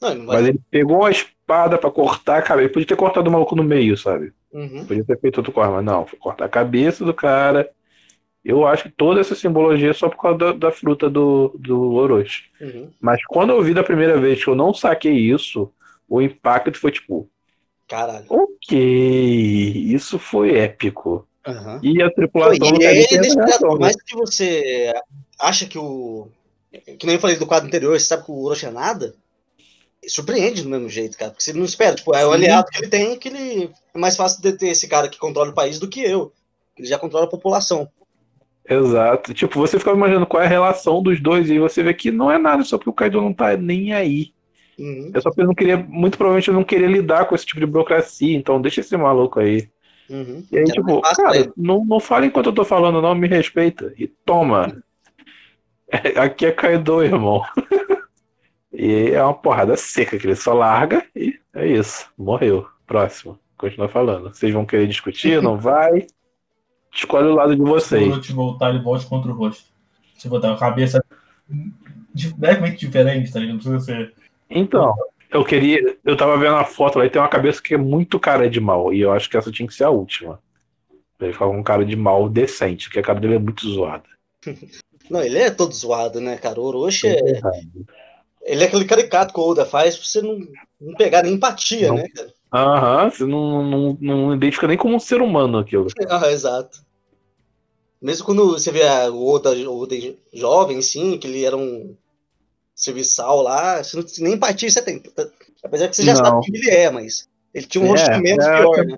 Não, ele não. Mas ele pegou a espada pra cortar a cabeça. Ele podia ter cortado o maluco no meio, sabe? Uhum. Podia ter feito outro corte, mas não. Foi cortar a cabeça do cara. Eu acho que toda essa simbologia é só por causa da, da fruta do, do Orochi. Uhum. Mas quando eu vi da primeira vez que eu não saquei isso, o impacto foi tipo, Caralho. Ok, isso foi épico. Aham. E a tripulação e reação, por né? mais que você acha que o. Que nem eu falei do quadro anterior, você sabe que o Orochi é nada. Surpreende do mesmo jeito, cara. Porque você não espera. Tipo, é o aliado que ele tem que ele. É mais fácil de ter esse cara que controla o país do que eu. Ele já controla a população. Exato. Tipo, você ficava imaginando qual é a relação dos dois e você vê que não é nada, só porque o Kaido não tá nem aí. Uhum, É só ele não queria, muito provavelmente ele não queria lidar com esse tipo de burocracia, então deixa esse maluco aí. uhum. E aí, Era tipo, fácil pra cara, não, não fala enquanto eu tô falando, não, me respeita. E toma. <laughs> Aqui é Kaido, irmão. E é uma porrada seca que ele só larga e é isso. Morreu. Próximo. Continua falando. Vocês vão querer discutir? Não <laughs> vai? Escolhe o lado de Se o vocês. Orochi voltar, ele volte contra o rosto. Se botar a cabeça levemente diferente, tá ligado? Não precisa ser. Então, eu queria. Eu tava vendo a foto lá e tem uma cabeça que é muito cara de mal. E eu acho que essa tinha que ser a última. Pra ele ficar com um cara de mal decente, porque a cara dele é muito zoada. <laughs> Não, ele é todo zoado, né, cara? O Orochi é. Ele é aquele caricato que o Oda faz pra você não, não pegar nem empatia, Não. né, cara? Aham, você não, não, não identifica nem como um ser humano aquilo. <laughs> Ah, exato. Mesmo quando você vê o Oda, o Oda jovem, sim, que ele era um serviçal lá, você não, nem empatia você tem. Apesar que você já Não. sabe quem ele é, mas ele tinha um É, menos é, pior, né?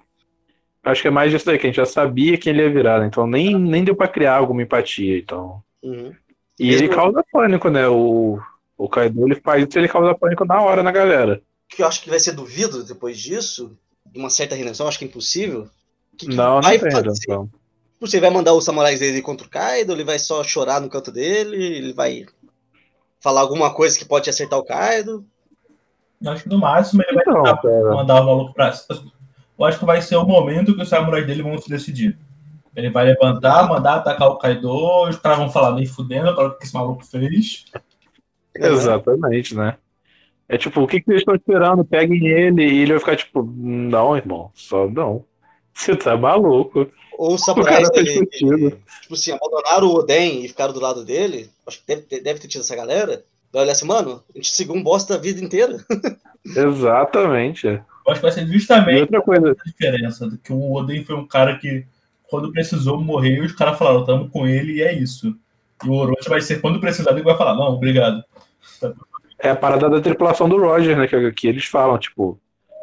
Acho que é mais disso aí, que a gente já sabia quem ele ia virar, né? então nem, nem deu pra criar alguma empatia, então. Uhum. E Mesmo- ele causa pânico, né? O, o Kaido ele faz isso, ele causa pânico na hora na galera. O que eu acho que vai ser duvido depois disso, de uma certa redenção, acho que é impossível. Que que Não, não vai tem fazer? redenção. Você vai mandar os samurais dele contra o Kaido, ele vai só chorar no canto dele, ele vai falar alguma coisa que pode acertar o Kaido. Eu Acho que no máximo ele vai Não, mandar o maluco pra. Eu acho que vai ser o momento que os samurais dele vão se decidir. Ele vai levantar, mandar atacar o Kaido, os caras vão falar nem fudendo, para o que esse maluco fez. Exatamente, né? É tipo, o que, que eles estão esperando? Peguem ele e ele vai ficar tipo, não, irmão, só não. Você tá maluco. Ou fez dele, sentido. tipo assim, abandonaram o Oden e ficaram do lado dele. Acho que deve ter, deve ter tido essa galera. Vai olhar assim, mano, a gente seguiu um bosta a vida inteira. <laughs> Exatamente. Eu acho que vai ser E justamente outra coisa, a diferença. Que o Oden foi um cara que, quando precisou, morreu, e os caras falaram, tamo com ele e é isso. E o Orochi vai ser quando precisar, ele vai falar, não, obrigado. É a parada da tripulação do Roger, né? Que, que eles falam, tipo,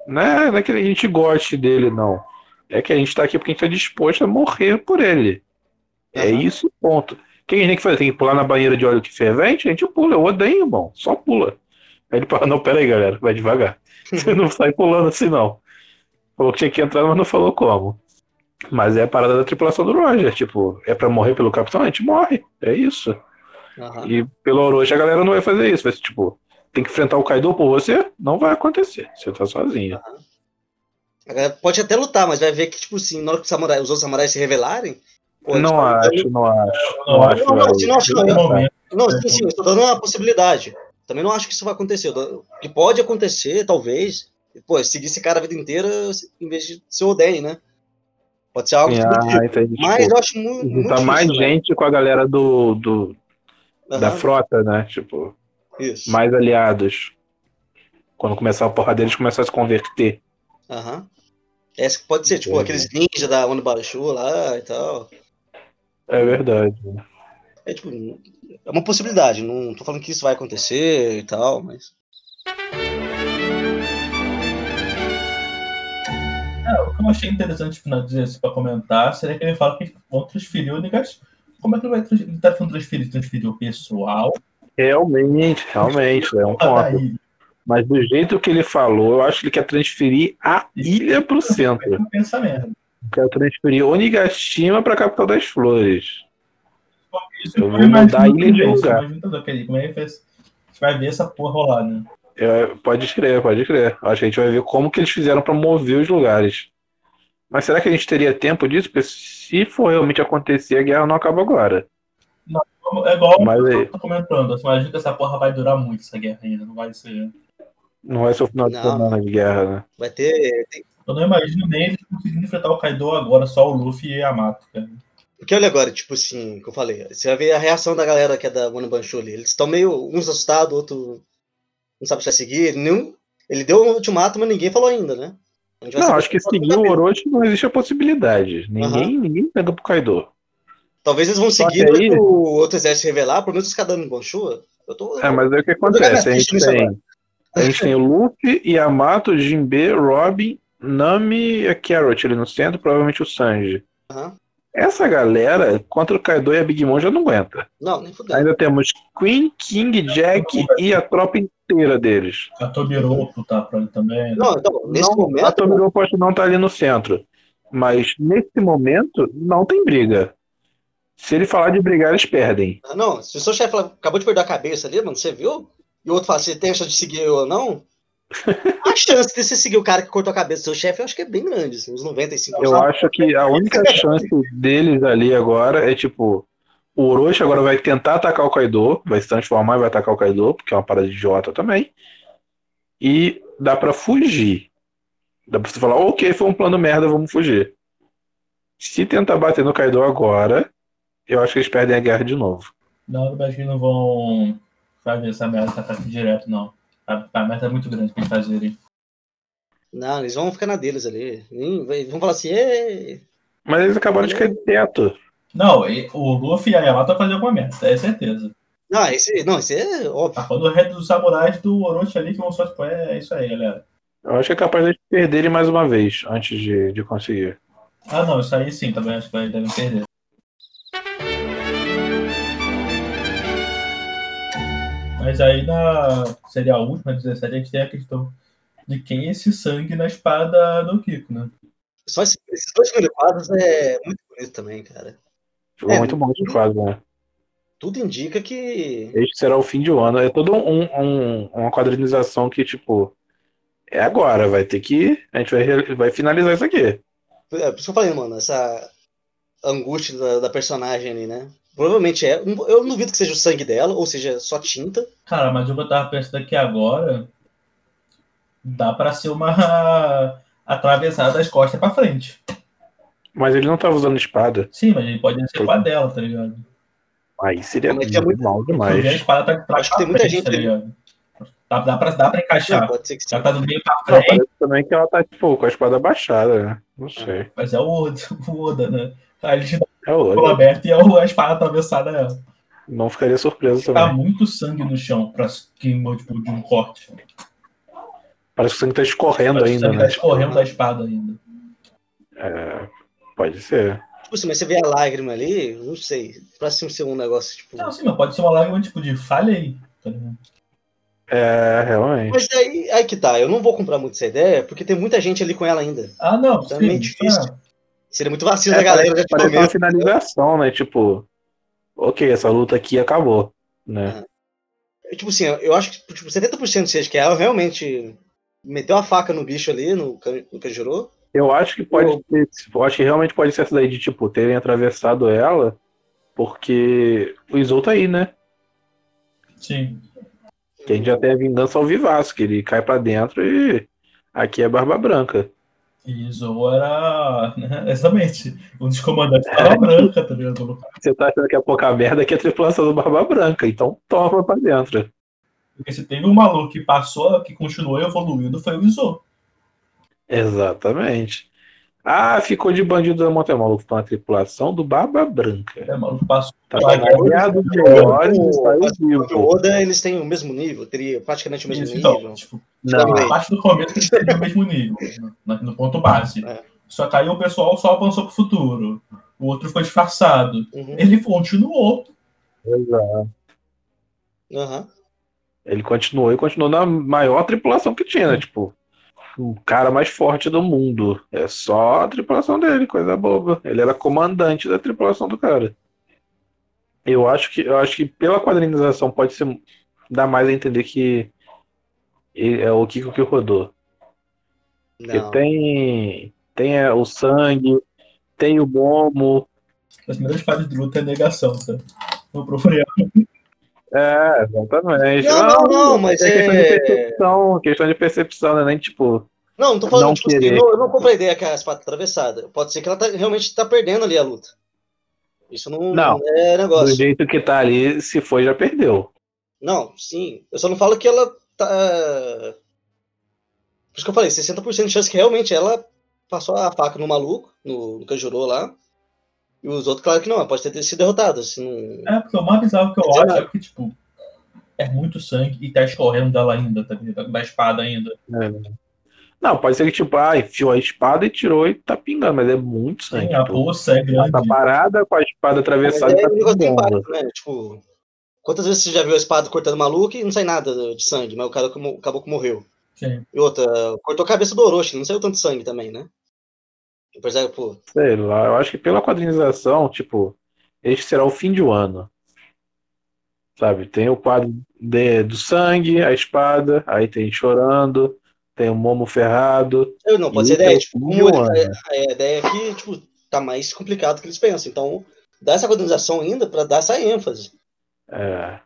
não é, não é que a gente goste dele, não. É que a gente tá aqui porque a gente tá disposto a morrer por ele. É Aham. isso, ponto. O que a gente tem que fazer? Tem que pular na banheira de óleo que fervente? A gente pula, eu odeio, irmão. Só pula. Aí ele fala, não, pera aí, galera, vai devagar. <laughs> Você não sai pulando assim, não. Falou que tinha que entrar, mas não falou como. Mas é a parada da tripulação do Roger. Tipo, é pra morrer pelo capitão? A gente morre. É isso. Aham. E pelo Orochi a galera não vai fazer isso. Vai ser tipo, tem que enfrentar o Kaido por você? Não vai acontecer. Você tá sozinho. A galera pode até lutar, mas vai ver que, tipo assim, na hora que os, samurais, os outros samurais se revelarem. pô, Não podem- acho, não acho. Não, Não acho. Não, acho, não. No momento, Não, sim, sim, eu tô dando uma possibilidade. Também não acho que isso vai acontecer. Que pode acontecer, talvez, pô, seguir esse cara a vida inteira em vez de ser o Oden, né? Pode ser algo do Ah, tipo. entendi. Mas Tipo, eu acho muito. muito juntar mais difícil, né? gente com a galera do, do da frota, né? Tipo, Isso. mais aliados. Quando começar a porra deles, começar a se converter. Aham. Essa que pode ser, tipo, Entendi. aqueles ninja da Onibashu lá e tal. É verdade. É tipo, é uma possibilidade. Não tô falando que isso vai acontecer e tal, mas. É, o que eu achei interessante na dizer isso pra comentar seria que ele fala que vão transferir. Como é que ele vai transferir? Ele tá falando transferir, transferir o pessoal Realmente, realmente, é um ponto. Mas do jeito que ele falou, eu acho que ele quer transferir a ilha pro centro. É um pensamento. Quer transferir Onigashima pra capital das flores. Isso Eu vou mudar a ilha de lugar. Como é que? A gente vai ver essa porra rolar, né? É, pode crer, pode crer. Acho que a gente vai ver como que eles fizeram pra mover os lugares. Mas será que a gente teria tempo disso? Porque se for realmente acontecer, a guerra não acaba agora. É igual Mas eu tô comentando. Assim, imagina que essa porra vai durar muito, essa guerra ainda. Não vai ser. não vai ser o final de Não. semana de guerra, né? Vai ter. tem- Eu não imagino nem eles conseguindo enfrentar o Kaido agora, só o Luffy e a Yamato, cara. Porque olha agora, tipo assim, que eu falei, você vai ver a reação da galera que é da Wanabanshu ali. Eles estão meio uns assustados, outro não sabe se vai seguir. Nenhum, ele deu um ultimato, mas ninguém falou ainda, né? Não, acho que seguir o. Orochi não existe a possibilidade. Ninguém, ninguém pega pro Kaido. Talvez eles vão Só seguir aí- o outro exército revelar, pelo menos os dando Banshua. Eu tô. É, mas aí o que acontece? A gente tem, a gente tem o Luffy, Yamato, Jinbe, Robin, Nami e a Carrot ali no centro, provavelmente o Sanji. Aham. Essa galera, contra o Kaido e a Big Mom, já não aguenta. Não, nem fudeu. Ainda temos Queen, King, Jack e a tropa inteira deles. A Tobiropo tá pra ele também. né? Não, então, nesse Não, momento. a Tomiro pode não estar ali no centro. Mas nesse momento, não tem briga. Se ele falar de brigar, eles perdem. Ah, Não, se o seu chefe acabou de perder a cabeça ali, mano, você viu? E o outro fala, você tem a chance de seguir eu ou não? A chance de você seguir o cara que cortou a cabeça do seu chefe, eu acho que é bem grande, assim, uns 95%. Eu acho que a única <laughs> chance deles ali agora é tipo. O Orochi agora vai tentar atacar o Kaido, vai se transformar e vai atacar o Kaido, porque é uma parada idiota também. E dá pra fugir. Dá pra você falar, ok, foi um plano merda, vamos fugir. Se tentar bater no Kaido agora, eu acho que eles perdem a guerra de novo. Não, eu acho que não vão fazer essa merda ataque direto, não. A, a meta é muito grande pra eles fazerem. Não, eles vão ficar na deles ali. Nem- Vão falar assim, "Ê". Mas eles acabaram de cair do teto. Não, e- o Luffy e a Yamato vai fazer alguma merda, isso é certeza. Não, esse, não, esse é óbvio. Tá falando do resto dos samurais do Orochi ali que vão só, tipo, é, é isso aí, galera. Eu acho que é capaz de perderem mais uma vez antes de, de conseguir. Ah, não, isso aí sim, também acho que vai, devem perder. Mas aí na. Seria a última, 17, a gente tem a questão de quem é esse sangue na espada do Kiko, né? Só esse- esses dois primeiros quadros é muito bonito também, cara. Ficou É, muito bom esse quadro, né? Tudo indica que. Este será o fim de um ano. É todo um, um- uma quadrinização que, tipo, é agora, vai ter que. A gente vai, vai finalizar isso aqui. É, por isso que eu falei, mano, essa angústia da, da personagem ali, né? Provavelmente é. Eu não duvido que seja o sangue dela, ou seja, só tinta. Cara, mas o que eu tava pensando aqui agora. Dá pra ser uma <laughs> atravessada das costas pra frente. Mas ele não tava usando espada. Sim, mas ele pode ser com a dela, tá ligado? Aí seria Mas é muito- mal vê a demais. espada tá trás Acho que tem muita frente, gente tá ali. ligado? Dá, dá, pra, dá pra Não, encaixar. pode ser que sim. Já tá do meio pra Não, frente, parece também que ela tá, tipo, com a espada baixada, né? Não sei. mas é o Oda, <laughs> o Oda, né? Aí ele dá É o outra. aberto e é a espada atravessada nela. Não ficaria surpreso Tá também. muito sangue no chão pra queimar tipo, de um corte. Parece que o sangue tá escorrendo Parece que o ainda, sangue né? tá escorrendo da espada ainda. É, pode ser. Tipo assim, mas você vê a lágrima ali, não sei. Pra ser um negócio, tipo. Não, sim, mas pode ser uma lágrima tipo de falha aí. Tá ligado? É, realmente. Mas aí, aí que tá, eu não vou comprar muito essa ideia, porque tem muita gente ali com ela ainda. Ah, não, Tá sim, meio difícil. tá. Seria muito vacilo É, da galera parece, de parece uma finalização, né? Tipo, ok, essa luta aqui acabou, né? Tipo assim, eu acho que tipo, 70% seja que ela realmente meteu a faca no bicho ali, no, no Kanjuro. Eu acho que pode Eu- ter, eu acho que realmente pode ser essa daí de, tipo, terem atravessado ela, porque o Izou tá aí, né? Sim. Que a gente já tem a vingança ao que ele cai pra dentro e aqui é Barba Branca. E Zou era. né, Exatamente. Um dos comandantes da Barba branca, tá ligado? Você tá achando que é pouca merda que é a tripulação do Barba Branca, então toma pra dentro. Porque se teve um maluco que passou, que continuou evoluindo, foi o Izou. Exatamente. Ah, ficou de bandido da montanha maluco tá na tripulação do Barba Branca. É, o maluco passou. Tá Vai, na guerra dos melhores e saiu Mas o. Oda, eles têm o mesmo nível, teria praticamente o mesmo Isso, nível. então, tipo, Não, a parte do começo eles teriam o mesmo nível, no, no ponto base. É. Só que aí o pessoal só avançou pro futuro. O outro foi disfarçado. Uhum. Ele continuou. exato. Aham. Ele continuou e continuou na maior tripulação que tinha, né? Tipo, o cara mais forte do mundo. É só a tripulação dele, coisa boba. Ele era comandante da tripulação do cara. Eu acho que, eu acho que pela quadrinização pode ser dá mais a entender que ele- é o Kiko que rodou. Porque Não. tem tem é, o sangue, tem o Momo. As primeiras fases de luta é negação, sabe? Procurei. <laughs> É, exatamente. Não, não, não, mas é questão de é. percepção, questão de percepção, né? Nem tipo, Não, não tô falando, Não tipo assim, eu não, eu não compro a ideia que a espada tá atravessada. Pode ser que ela tá- realmente tá perdendo ali a luta. Isso não, Não. é do negócio. jeito que tá ali, se foi, já perdeu. Não, sim. Eu só não falo que ela tá. Por isso que eu falei, 60% de chance que realmente ela passou a faca no maluco, no, no lá. E os outros, claro que não, pode ter sido derrotada. Se não... É, porque o mais bizarro que eu acho é que, tipo, é muito sangue e tá escorrendo dela ainda, tá? Da espada ainda. Não, pode ser que, tipo, ah, enfiou a espada e tirou e tá pingando, mas é muito sangue. Sim, a poça é grande. tá parada com a espada atravessada é e tá pingando. né? Tipo, quantas vezes você já viu a espada cortando maluco e não sai nada de sangue, mas o cara acabou que morreu. Sim. E outra, cortou a cabeça do Orochi, não saiu tanto sangue também, né? Sei lá, eu acho que pela quadrinização, tipo, este será o fim de um ano. Sabe, tem o quadro de- do sangue, a espada, aí tem chorando, tem o Momo ferrado. eu não, pode ser ideia, é tipo, um ano. a, ideia é que, tipo, tá mais complicado do que eles pensam. Então, dá essa organização ainda pra dar essa ênfase. É,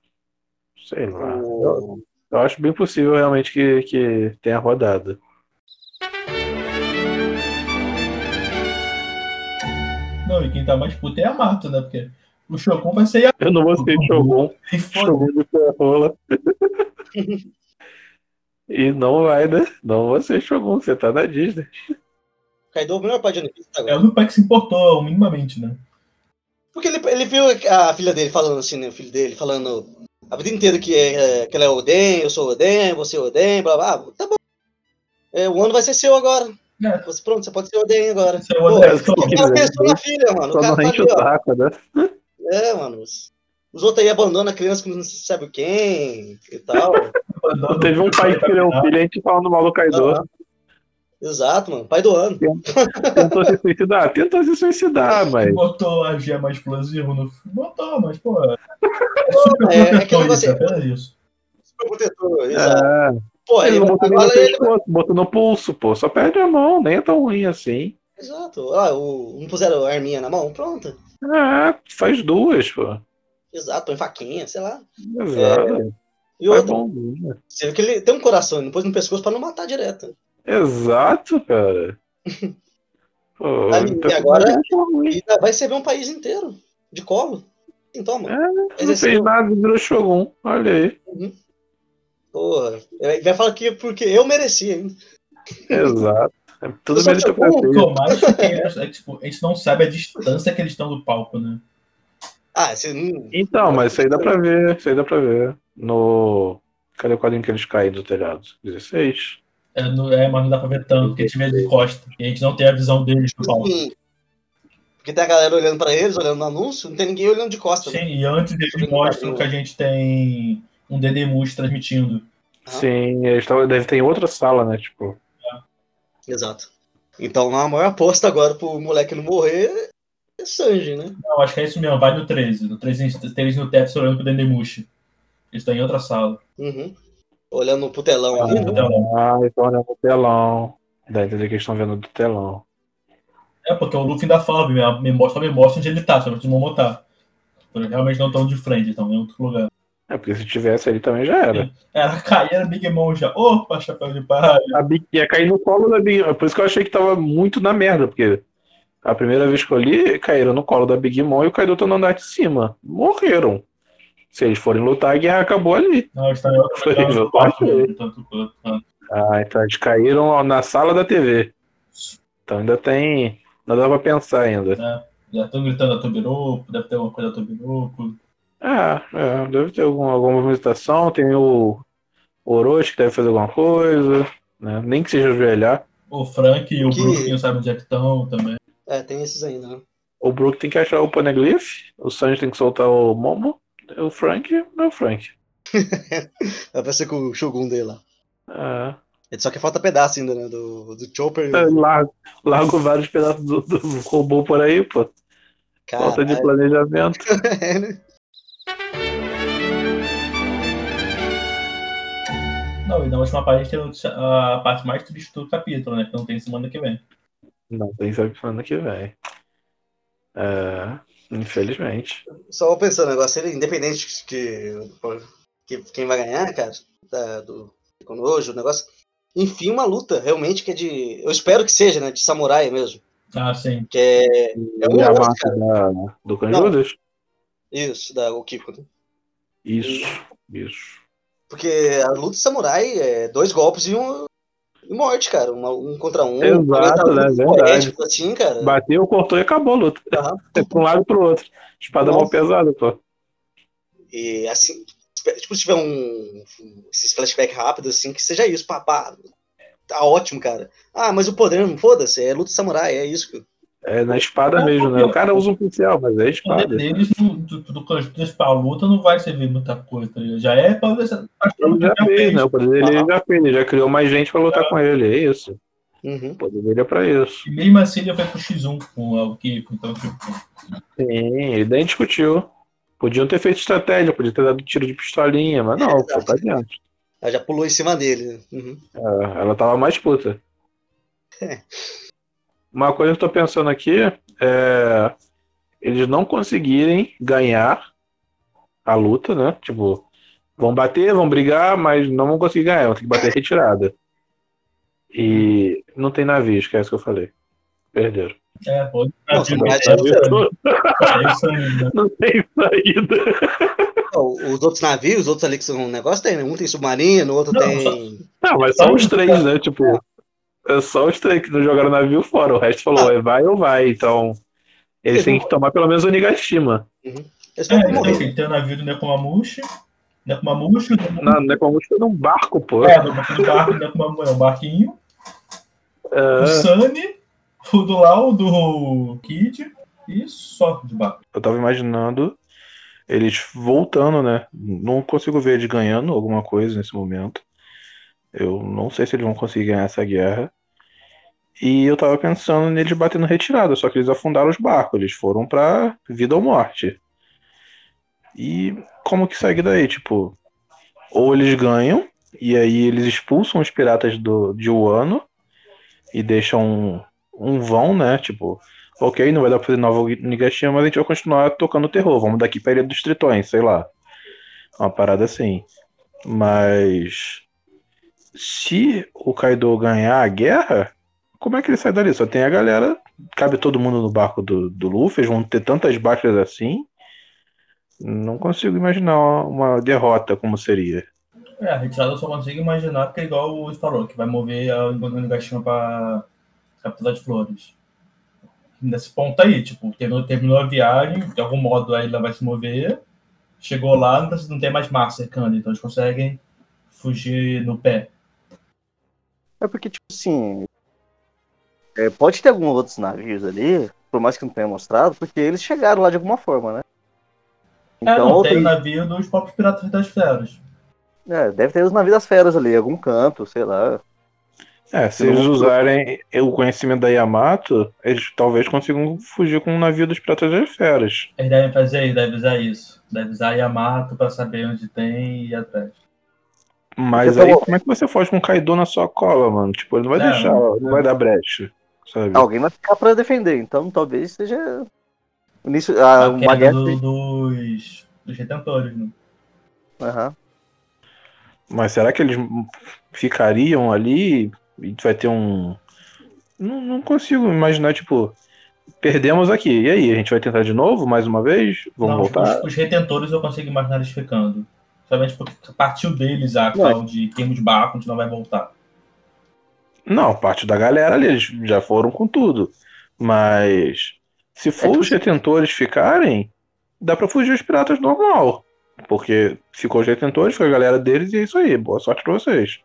sei lá. Eu, O- eu acho bem possível realmente que, que tenha rodado. Não, e quem tá mais puto é a Mato, né? Porque o Shokun vai ser a. Eu não vou ser Shogun, E foda Shogun de ferrola. <laughs> E não vai, né? Não você, Shogun, você tá na Disney. Kaido é o melhor pai de One Piece É agora. o único pai que se importou minimamente, né? Porque ele, ele viu a filha dele falando assim, né? O filho dele falando a vida inteira que, é, que ela é Oden, eu sou Oden, você é Oden, blá blá. blá. Tá bom. É, o ano vai ser seu agora. É. Você, pronto, você pode ser Oden agora. Você é o Pô, o cara pensou na filha, mano. Só O cara não tá enche ali, o saco, né? É, mano. Os, os outros aí abandonam a criança com não se sabe quem e tal. Não teve um pai que criou um filho e a gente falando mal do Kaido. Aham. Exato, mano. Pai do ano. Tentou se suicidar? Tentou se suicidar, mas. Botou a gema explosiva no. Botou, mas, pô. É É, é aquele negócio- é. Super protetor, exato. É, Pô, ele ele, não botou no ele. pescoço, botou no pulso, pô. Só perde a mão, nem é tão ruim assim. Exato. Ah, o, não puseram a arminha na mão? Pronto. É, faz duas, pô. Exato, põe faquinha, sei lá. Exato. E Vai outra, bonzinho. você viu que ele tem um coração, ele não pôs no pescoço pra não matar direto. Exato, cara. <laughs> Pô, Ali, então, e agora- é. E vai receber um país inteiro, de colo. Então, mano. É, Não fez nada, virou Shogun. Olha aí. Porra. Ele vai falar que é porque eu mereci ainda. Exato. É tudo Eu só O fiquei é, é tipo, a gente não sabe a distância que eles estão do palco, né? Ah, você não. Então, mas isso aí dá pra ver. Isso aí dá pra ver. No. Cadê o quadrinho que eles caem do telhado? 16. É, no- é, mas não dá pra ver tanto, porque a gente vê de costa. E a gente não tem a visão deles do palco. Porque tem a galera olhando pra eles, olhando no anúncio, não tem ninguém olhando de costas. né? Sim, e antes eles mostram que a gente tem um Dedemus transmitindo. Ah. Sim, eles tavam- devem ter em outra sala, né? Tipo. Exato. Então a maior aposta agora pro moleque não morrer é Sanji, né? Não, acho que é isso mesmo, vai no 13. No 13 tem eles no teto olhando pro Dendemushi. Eles estão em outra sala. Uhum. Olhando pro telão ali, né? Então, Ah, então olhando no telão. Dá entender que eles estão vendo do telão. é porque o Luffy ainda fala, me, mostra, me mostra onde ele tá, só que o Momo tá. Então, eles realmente não estão de frente, estão em outro lugar. É, porque se tivesse ali também já era. Era cair, era Big Mom já. Opa, chapéu de palha. A Big ia cair no colo da Big Por isso que eu achei que tava muito na merda, porque a primeira vez que eu li, caíram no colo da Big Mom e o Kaido tá no andar de cima. Morreram. Se eles forem lutar, a guerra acabou ali. Não, em outro Foi, tanto tanto. Ah, então eles caíram na sala da TV. Então ainda tem. Ainda dá pra pensar ainda. Já estão gritando a Tobiropo, deve ter alguma coisa da Tobiropo. Ah, é, deve ter algum, alguma movimentação. Tem o Orochi que deve fazer alguma coisa. Né? Nem que seja ajoelhar. O Frank e o Que- Brook não sabem onde é que estão também. É, tem esses ainda, né? O Brook tem que achar o Poneglyph. O Sanji tem que soltar o Momo. O Frank não é o Frank. <laughs> Vai ser com o Shogun dele lá. É. Ele só que falta pedaço ainda, né? Do, do Chopper. Largo, largo vários pedaços do, do robô por aí, pô. Falta de Caralho. planejamento. <laughs> É, né? Não, e na última parte tem a parte mais triste do capítulo, né? Que não tem semana que vem. Não tem semana que vem. É, infelizmente. Só pensando negócio, ele independente que, que quem vai ganhar, cara, da, do Konojo, o negócio. Enfim, uma luta realmente que é de. Eu espero que seja, né? De samurai mesmo. Ah, sim. Que é. É um e a marca da, do Canjudas? Isso, da Okiko. né? Isso, isso. Porque a luta de samurai é dois golpes e um. E morte, cara. Uma- um contra um. Exato, um né? Verdade. assim, cara. Bateu, cortou e acabou a luta. Aham. Pra um lado e pro outro. Espada mal pesada, pô. E assim, tipo, se tiver um. Esses flashback rápidos, assim, que seja isso, papá. Tá ótimo, cara. Ah, mas o poder, não foda-se, é luta de samurai, é isso. É na espada mesmo, né? O cara usa um pincel, mas é O poder espada. deles, no- do, do pra luta, não vai servir muita coisa, tá? Já é pra ver se. Ele já fez, né? O poder dele ele Aham. já fez, ele já criou mais gente pra lutar com ele, é isso. Uhum. O poder dele é pra isso. E mesmo assim ele foi pro X1 com o Kiko, então, tipo. Sim, ele nem discutiu. Podiam ter feito estratégia, podia ter dado tiro de pistolinha, mas não, foi pra dentro. Ela já pulou em cima dele. Uhum. É, ela tava mais puta. <laughs> Uma coisa que eu tô pensando aqui é eles não conseguirem ganhar a luta, né? Tipo, vão bater, vão brigar, mas não vão conseguir ganhar, vão ter que bater retirada. E não tem navio, esquece que eu falei. Perderam. É, pode. Nossa, É, mas é, é- é. Não tem saída. Os outros navios, os outros ali que são um negócio, tem. Né? Um tem submarino, o outro Não, tem. só- Não, mas só os três, né? Tipo, é só os três que não jogaram navio fora. O resto falou, é vai ou vai. Então, eles têm que tomar pelo menos o Nigashima. Eles É, então, morrer. assim, tem o navio do Nekomamushi, Nekomamushi, o Na Nekomamushi foi um barco, pô. é, do barco, Nekomamushi, é um barquinho, o É, Sunny, o do Lau, do Kid, e só de barco. eu tava imaginando eles voltando, né? Não consigo ver eles ganhando alguma coisa nesse momento. Eu não sei se eles vão conseguir ganhar essa guerra. E eu tava pensando neles batendo retirada, só que eles afundaram os barcos, eles foram pra vida ou morte. E como que segue daí? Tipo, ou eles ganham, e aí eles expulsam os piratas do, de Wano e deixam um, um vão, né? Tipo, ok, não vai dar pra fazer nova Nigashima, mas a gente vai continuar tocando terror. Vamos daqui pra Ilha dos Tritões, sei lá. Uma parada assim. Mas se o Kaido ganhar a guerra, como é que ele sai dali? Só tem a galera, cabe todo mundo no barco do, do Luffy, vão ter tantas baixas assim. Não consigo imaginar uma, derrota como seria. É, a retirada eu só consigo imaginar porque é igual o Luiz falou, que vai mover a Nigashima pra capital de Flores. Nesse ponto aí, tipo, terminou, terminou a viagem, de algum modo a ilha vai se mover, chegou lá, não tem mais mar cercando, então eles conseguem fugir no pé. É porque, tipo assim. é, pode ter alguns outros navios ali, por mais que não tenha mostrado, porque eles chegaram lá de alguma forma, né? é, Então, não, tem o tem- navio dos próprios piratas das feras. é, deve ter os navios das feras ali, algum canto, sei lá. É, se eles usarem o conhecimento da Yamato, eles talvez consigam fugir com o navio dos Piratas das Feras. Eles devem fazer isso, devem usar isso. Devem usar Yamato pra saber onde tem e ir atrás. Mas aí, como é que você foge com o Kaido na sua cola, mano? Tipo, ele não vai É, deixar, não vai dar brecha, sabe? Alguém vai ficar pra defender, então talvez seja. o Início, ah, a uma guerra. do- dos, dos retentores, né? Aham. Mas será que eles ficariam ali e vai ter um. Não, não consigo imaginar, tipo, perdemos aqui. E aí, a gente vai tentar de novo, mais uma vez? Vamos Não, voltar? Os, os retentores eu consigo imaginar eles ficando. Somente porque partiu deles a tal de queima de barco, a gente não vai voltar. Não, parte da galera ali, eles já foram com tudo. Mas se for tipo os retentores ficarem, dá pra fugir os piratas normal. Porque ficou os retentores, foi a galera deles e é isso aí. Boa sorte pra vocês.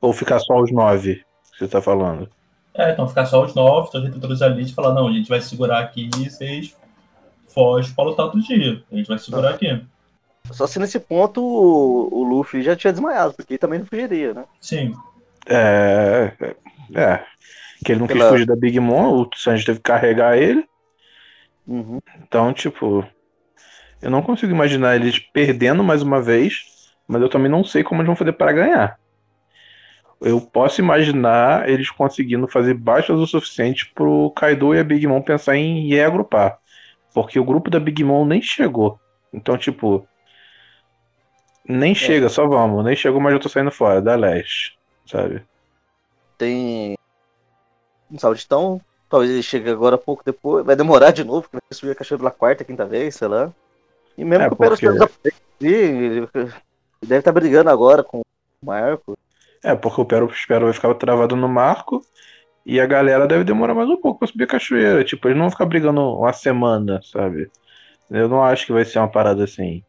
Ou ficar só os nove que você tá falando. É, então ficar só os novos, os retentores ali e falar, não, a gente vai segurar aqui e vocês fogem pra lutar outro dia. A gente vai segurar aqui. Só se nesse ponto o, o Luffy já tinha desmaiado, porque ele também não fugiria, né? Sim. É. É. é. Que ele não quis Pela- fugir da Big Mom, o Sanji teve que carregar ele. Uhum. Então, tipo, eu não consigo imaginar eles perdendo mais uma vez, mas eu também não sei como eles vão fazer para ganhar. Eu posso imaginar eles conseguindo fazer baixas o suficiente pro Kaido e a Big Mom pensar em reagrupar. Porque o grupo da Big Mom nem chegou. Então, tipo, nem chega, só vamos. Nem chegou, mas eu tô saindo fora, da leste, sabe? Tem. Não sabe, então. Talvez ele chegue agora pouco depois. Vai demorar de novo, porque vai subir a cachoeira pela quarta, quinta vez, sei lá. E mesmo É, que o porque- ele ele deve estar brigando agora com o Marco. É, porque o Pero Espero vai ficar travado no marco e a galera deve demorar mais um pouco pra subir a cachoeira. Tipo, eles não vão ficar brigando uma semana, sabe? Eu não acho que vai ser uma parada assim.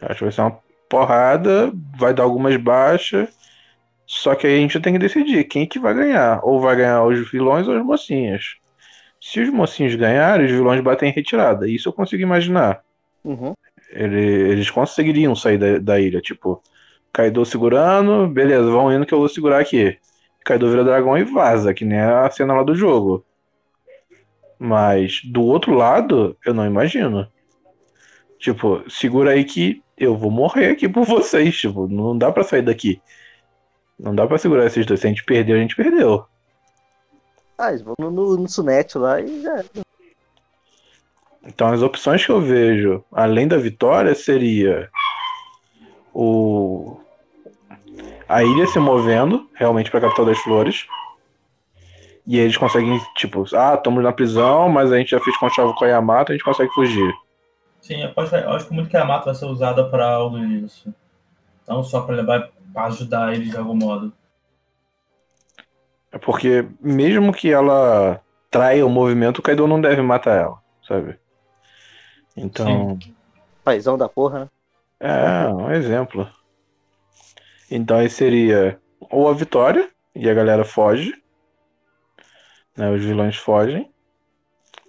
Acho que vai ser uma porrada, vai dar algumas baixas. Só que aí a gente tem que decidir quem que vai ganhar. Ou vai ganhar os vilões ou os mocinhos. Se os mocinhos ganharem, os vilões batem em retirada. Isso eu consigo imaginar. Uhum. Ele- eles conseguiriam sair da, da ilha, tipo, Kaido segurando, beleza, vão indo que eu vou segurar aqui. Kaido vira dragão e vaza, que nem a cena lá do jogo. Mas do outro lado, eu não imagino. Tipo, segura aí que eu vou morrer aqui por vocês, tipo, não dá pra sair daqui. Não dá pra segurar esses dois. Se a gente perdeu, a gente perdeu. Ah, eles vão no, no, no Sunete lá e já. Então as opções que eu vejo, além da vitória, seria o a ilha se movendo realmente para a capital das flores. E eles conseguem, tipo, ah, estamos na prisão, mas a gente já fez conchavo com a Yamato, a gente consegue fugir. Sim, eu acho, eu acho que muito que a mata vai ser usada pra algo disso. Não só pra levar pra ajudar eles de algum modo. É porque mesmo que ela traia o movimento, o Kaido não deve matar ela, sabe? Então. Paizão da porra, né? É, um exemplo. Então aí seria ou a vitória, e a galera foge. Né, os vilões fogem.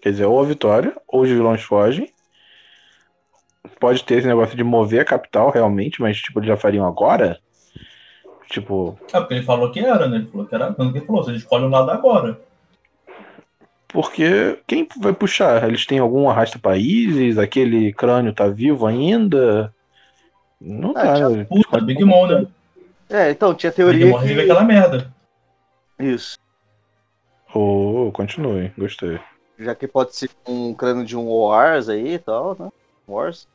Quer dizer, ou a vitória, ou os vilões fogem. Pode ter esse negócio de mover a capital, realmente, mas tipo, eles já fariam agora? Tipo. É porque ele falou que era, né? Ele falou que era. Quando ele falou, você escolhe um lado agora. Porque quem vai puxar? Eles têm algum arrasta países? Aquele crânio tá vivo ainda? Não Ah, tá. tinha- Puta, Big Mom, né? É, então, tinha Big teoria Mom revive que... aquela merda. Isso. Oh, continue, gostei. Já que pode ser um crânio de um Wars aí e tal, né? Wars.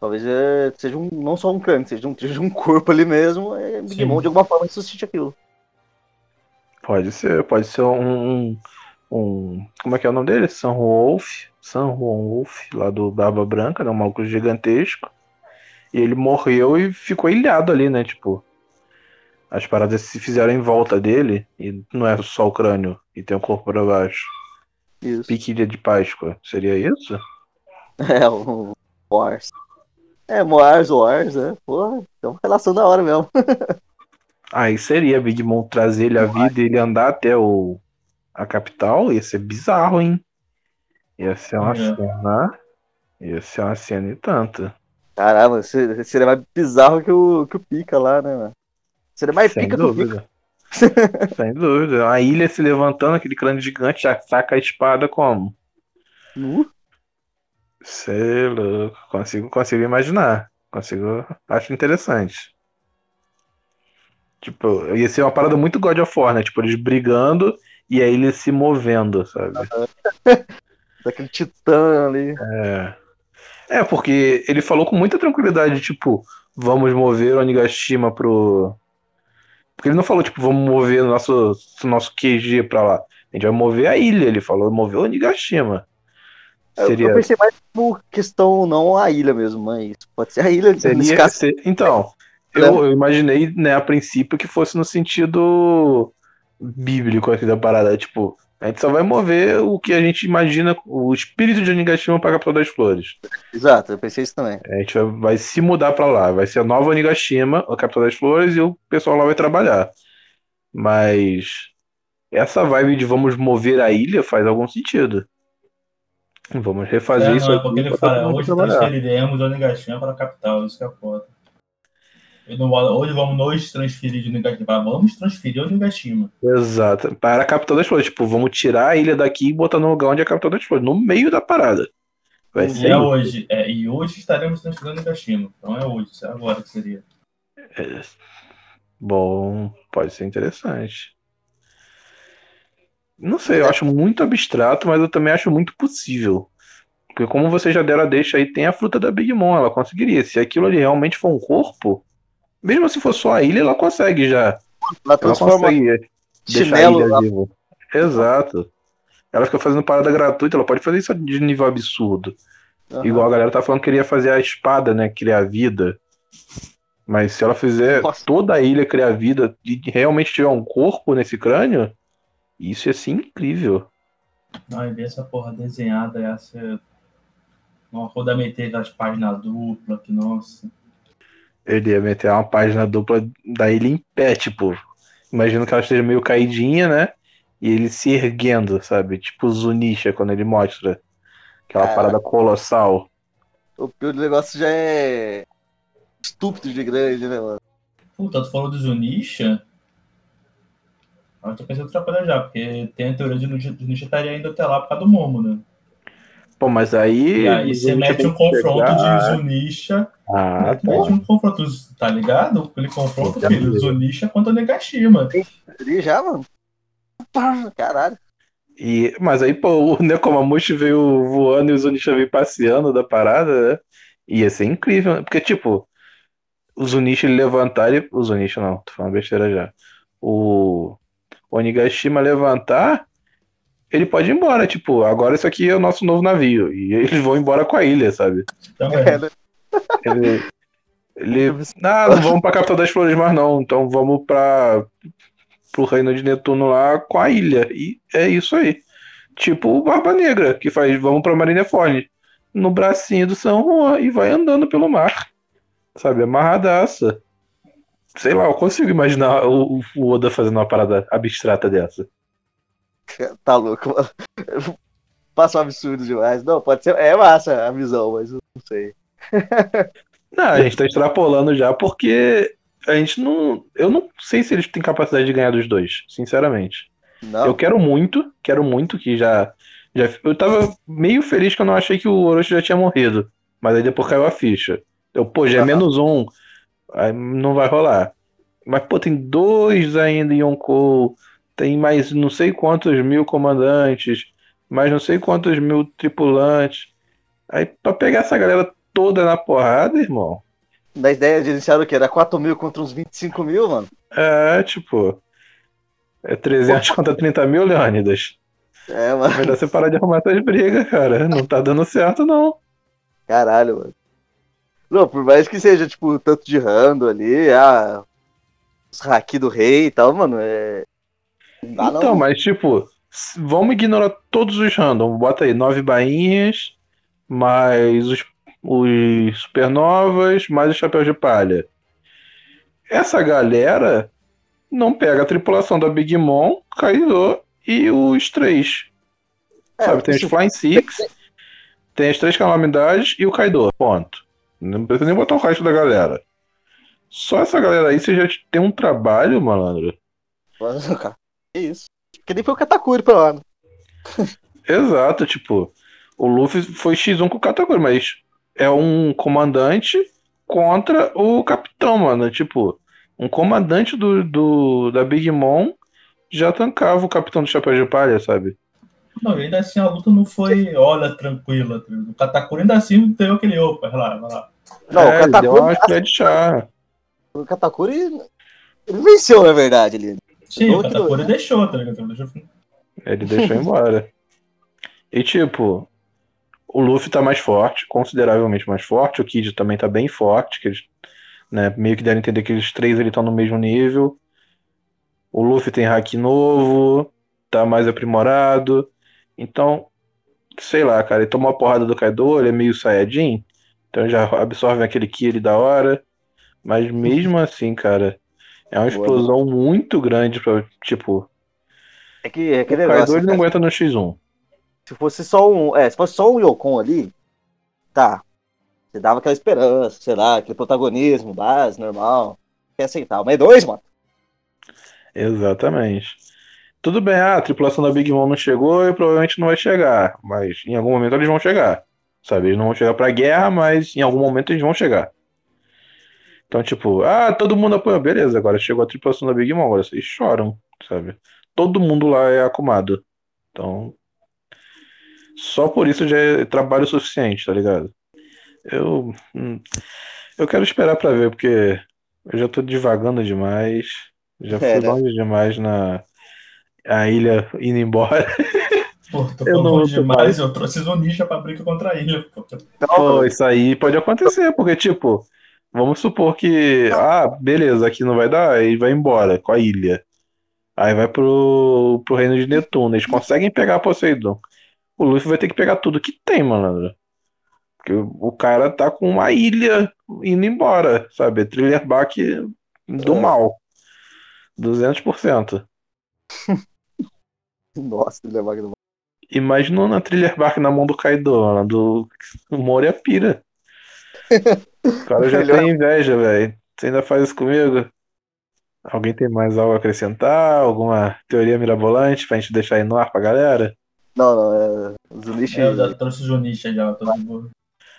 Talvez é, seja um, não só um crânio, seja um, seja um <laughs> corpo ali mesmo. É, Big Sim. Mom de alguma forma ressuscite aquilo. Pode ser, pode ser um, um, Como é que é o nome dele? San Wolf. San Wolf, lá do Barba Branca, né? Um maluco gigantesco. E ele morreu e ficou ilhado ali, né? Tipo. As paradas se fizeram em volta dele. E não é só o crânio. E tem o corpo pra baixo. Isso. Piquilha de Páscoa. Seria isso? <laughs> É, o Wars. É, Moars, Wars, né? Porra, é uma relação da hora mesmo. <laughs> Aí seria Big Mom trazer ele à vida e ele andar até o, a capital. Ia ser bizarro, hein? Ia ser uma É. cena. Ia ser uma cena e tanto. Caramba, se- seria mais bizarro que o, que o Pica lá, né, mano? Seria mais Sem pica que o Pica. dúvida. <laughs> Sem dúvida. A ilha se levantando, aquele crânio gigante já saca a espada como? Nu. Sei louco. Consigo, consigo imaginar. Consigo. Acho interessante. Tipo, ia ser uma parada muito God of War, né? Tipo, eles brigando e aí ele se movendo, sabe? <laughs> Daquele titã ali. É. É, porque ele falou com muita tranquilidade, tipo, vamos mover o Onigashima pro. Porque ele não falou, tipo, vamos mover o nosso, nosso QG pra lá. A gente vai mover a ilha, ele falou, mover o Onigashima. Eu- Seria. Eu pensei mais por questão, não a ilha mesmo, mas pode ser a ilha seria caso. ser- então, eu, eu imaginei, né, a princípio que fosse no sentido bíblico aqui da parada. Tipo, a gente só vai mover o que a gente imagina, o espírito de Onigashima pra capital das flores. Exato, eu pensei isso também. A gente vai, vai se mudar pra lá. Vai ser a nova Onigashima, a capital das flores, e o pessoal lá vai trabalhar. Mas essa vibe de vamos mover a ilha faz algum sentido. Vamos refazer É, isso não, é porque ele fala, hoje trabalhar. transferiremos o Onigashima para a capital, isso que é foda. Ele não fala, Hoje vamos nos transferir de Onigashima. Fala, Vamos transferir o Onigashima. Exato. Para a capital das flores. Tipo, vamos tirar a ilha daqui e botar no lugar onde é a capital das flores. No meio da parada. Vai E ser é hoje. É, e hoje estaremos transferindo o Onigashima. Então é hoje, isso é agora que seria. É. Bom, pode ser interessante. Não sei, eu acho muito abstrato, mas eu também acho muito possível. Porque como vocês já deram a deixa aí, tem a fruta da Big Mom, ela conseguiria. Se aquilo ali realmente for um corpo, mesmo se for só a ilha, ela consegue já. Ela Ela transforma consegue deixar a chinelo ilha. Exato. Ela fica fazendo parada gratuita, ela pode fazer isso de nível absurdo. Aham. Igual a galera tá falando que queria fazer a espada, né? Criar vida. Mas se ela fizer Nossa. toda a ilha criar vida e realmente tiver um corpo nesse crânio, isso ia ser incrível. Não, e ver essa porra desenhada ia ser. Uma roda meter das páginas duplas, que nossa. Ele ia meter uma página dupla da ilha em pé, tipo. Imagino que ela esteja meio caidinha, né? E ele se erguendo, sabe? Tipo o Zunisha quando ele mostra. Aquela Caraca. parada colossal. O pior do negócio já é estúpido de grande, né, mano? Puta, tu falou do Zunisha? Eu tô pensando em coisa já, porque tem a teoria de que o Zunisha estaria indo até lá por causa do Momo, né? Pô, mas aí. E aí você mete um confronto chegar- de Zunisha. Ah, mete tá. um confronto, tá ligado? Aquele confronto, Tá filho. Zunisha contra Negashima. Ele já, mano. Caralho. E, mas aí, pô, o Nekomamushi veio voando e o Zunisha veio passeando da parada, né? Ia ser incrível, né? Porque, tipo, o Zunisha ele levantar e. O Zunisha não, tô falando besteira já. O Onigashima levantar ele pode ir embora. Tipo, agora isso aqui é o nosso novo navio. E eles vão embora com a ilha, sabe? Também. É, né? Ele. ele ah, não vamos pra capital das flores mais não. Então vamos pra. pro reino de Netuno lá com a ilha. E é isso aí. Tipo o Barba Negra, que faz vamos pra Marineford. No bracinho do São Juan e vai andando pelo mar. Sabe? Amarradaça. Sei lá, eu consigo imaginar o, o Oda fazendo uma parada abstrata dessa. <laughs> Tá louco, mano. <laughs> Passa um absurdo demais. Não, pode ser. É massa a visão, mas eu não sei. <laughs> Não, a gente tá extrapolando já porque a gente não. Eu não sei se eles têm capacidade de ganhar dos dois, sinceramente. Não. Eu quero muito, quero muito que já, já. Eu tava meio feliz que eu não achei que o Orochi já tinha morrido. Mas aí depois caiu a ficha. Eu, pô, já é menos um. Aí não vai rolar. Mas, pô, tem dois ainda em Yonkou. Tem mais não sei quantos mil comandantes. Mais não sei quantos mil tripulantes. Aí, pra pegar essa galera toda na porrada, irmão. Da ideia de iniciar o quê? Era 4 mil contra uns 25 mil, mano? É, tipo. É 300 contra 30 mil, Leônidas. É, mano. Melhor você parar de arrumar essas brigas, cara. Não tá dando certo, não. Caralho, mano. Não, por mais que seja, tipo, tanto de rando ali, ah, os haki do rei e tal, mano, é. Não dá, então, não. mas tipo, vamos ignorar todos os random. Bota aí nove bainhas, mais os, os supernovas, mais os chapéus de palha. Essa galera não pega a tripulação da Big Mom, Kaido e os três. É, sabe, tem os isso- Flying Six, tem as três calamidades e o Kaido. Ponto. Não precisa nem botar o resto da galera. Só essa galera aí, você já tem um trabalho, malandro. Mano, cara, que isso. Que nem foi o Katakuri pra lá, né? Exato, tipo, o Luffy foi X1 com o Katakuri, mas é um comandante contra o capitão, mano. Tipo, um comandante do, do da Big Mom já tancava o capitão do Chapéu de Palha, sabe? Não, ainda assim a luta não foi, olha, tranquila. O Katakuri ainda assim teve aquele, opa, vai lá, vai lá. Não, é, o ele deu uma Katakuri, colher de chá. o Katakuri. Ele venceu, na verdade, ali. Sim, o Outro, Katakuri né? deixou, tá ligado? Deixou... Ele deixou embora. <laughs> E tipo, o Luffy tá mais forte, consideravelmente mais forte. O Kid também tá bem forte, que eles né, meio que devem entender que eles três ele estão no mesmo nível. O Luffy tem hack novo, tá mais aprimorado. Então, sei lá, cara, ele tomou uma porrada do Kaido, ele é meio Saiyajin, então já absorve aquele ki ali da hora. Mas mesmo assim, cara, é uma Boa, explosão muito grande pra, tipo, É que é o Kaido negócio. ele não cara. aguenta no X1. Se fosse só um. É, se fosse só um Yokon ali, tá. Você dava aquela esperança, sei lá, aquele protagonismo base, normal. Quer aceitar. Mas dois, mano. Exatamente. Tudo bem, ah, a tripulação da Big Mom não chegou e provavelmente não vai chegar, mas em algum momento eles vão chegar. Sabe? Eles não vão chegar pra guerra, mas em algum momento eles vão chegar. Então, tipo, ah, todo mundo apoia, beleza, agora chegou a tripulação da Big Mom, agora vocês choram, sabe? Todo mundo lá é acumado. Então, só por isso já é trabalho suficiente, tá ligado? Eu, hum, eu quero esperar pra ver, porque eu já tô divagando demais. Já fui É, né? longe demais na a ilha indo embora. Pô, tô Eu não demais, eu trouxe Zonisha pra briga contra a ilha. Pô. Pô, isso aí pode acontecer, porque, tipo, vamos supor que, ah, beleza, aqui não vai dar, aí vai embora com a ilha. Aí vai pro, pro reino de Netuno. Eles conseguem pegar Poseidon. O Luffy vai ter que pegar tudo que tem, mano. Porque o o cara tá com uma ilha indo embora, sabe? Thriller back do É. mal. 200%. <laughs> <laughs> Nossa, ele é magno. Imagina na Thriller Bark na mão do Kaido, mano, do Moria pira. O cara já <laughs> Melhor. tem inveja, velho. Você ainda faz isso comigo? Alguém tem mais algo a acrescentar? Alguma teoria mirabolante pra gente deixar aí no ar pra galera? Não, não, é. O Zunichi. É, eu já trouxe Zonisha já, tô de boa.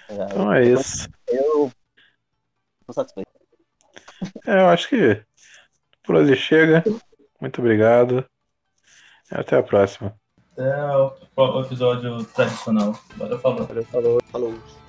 Então é isso. Eu. Tô satisfeito. É, eu acho que por hoje chega. Muito obrigado. Até a próxima. Até o episódio tradicional. Valeu, falou. Falou. Falou.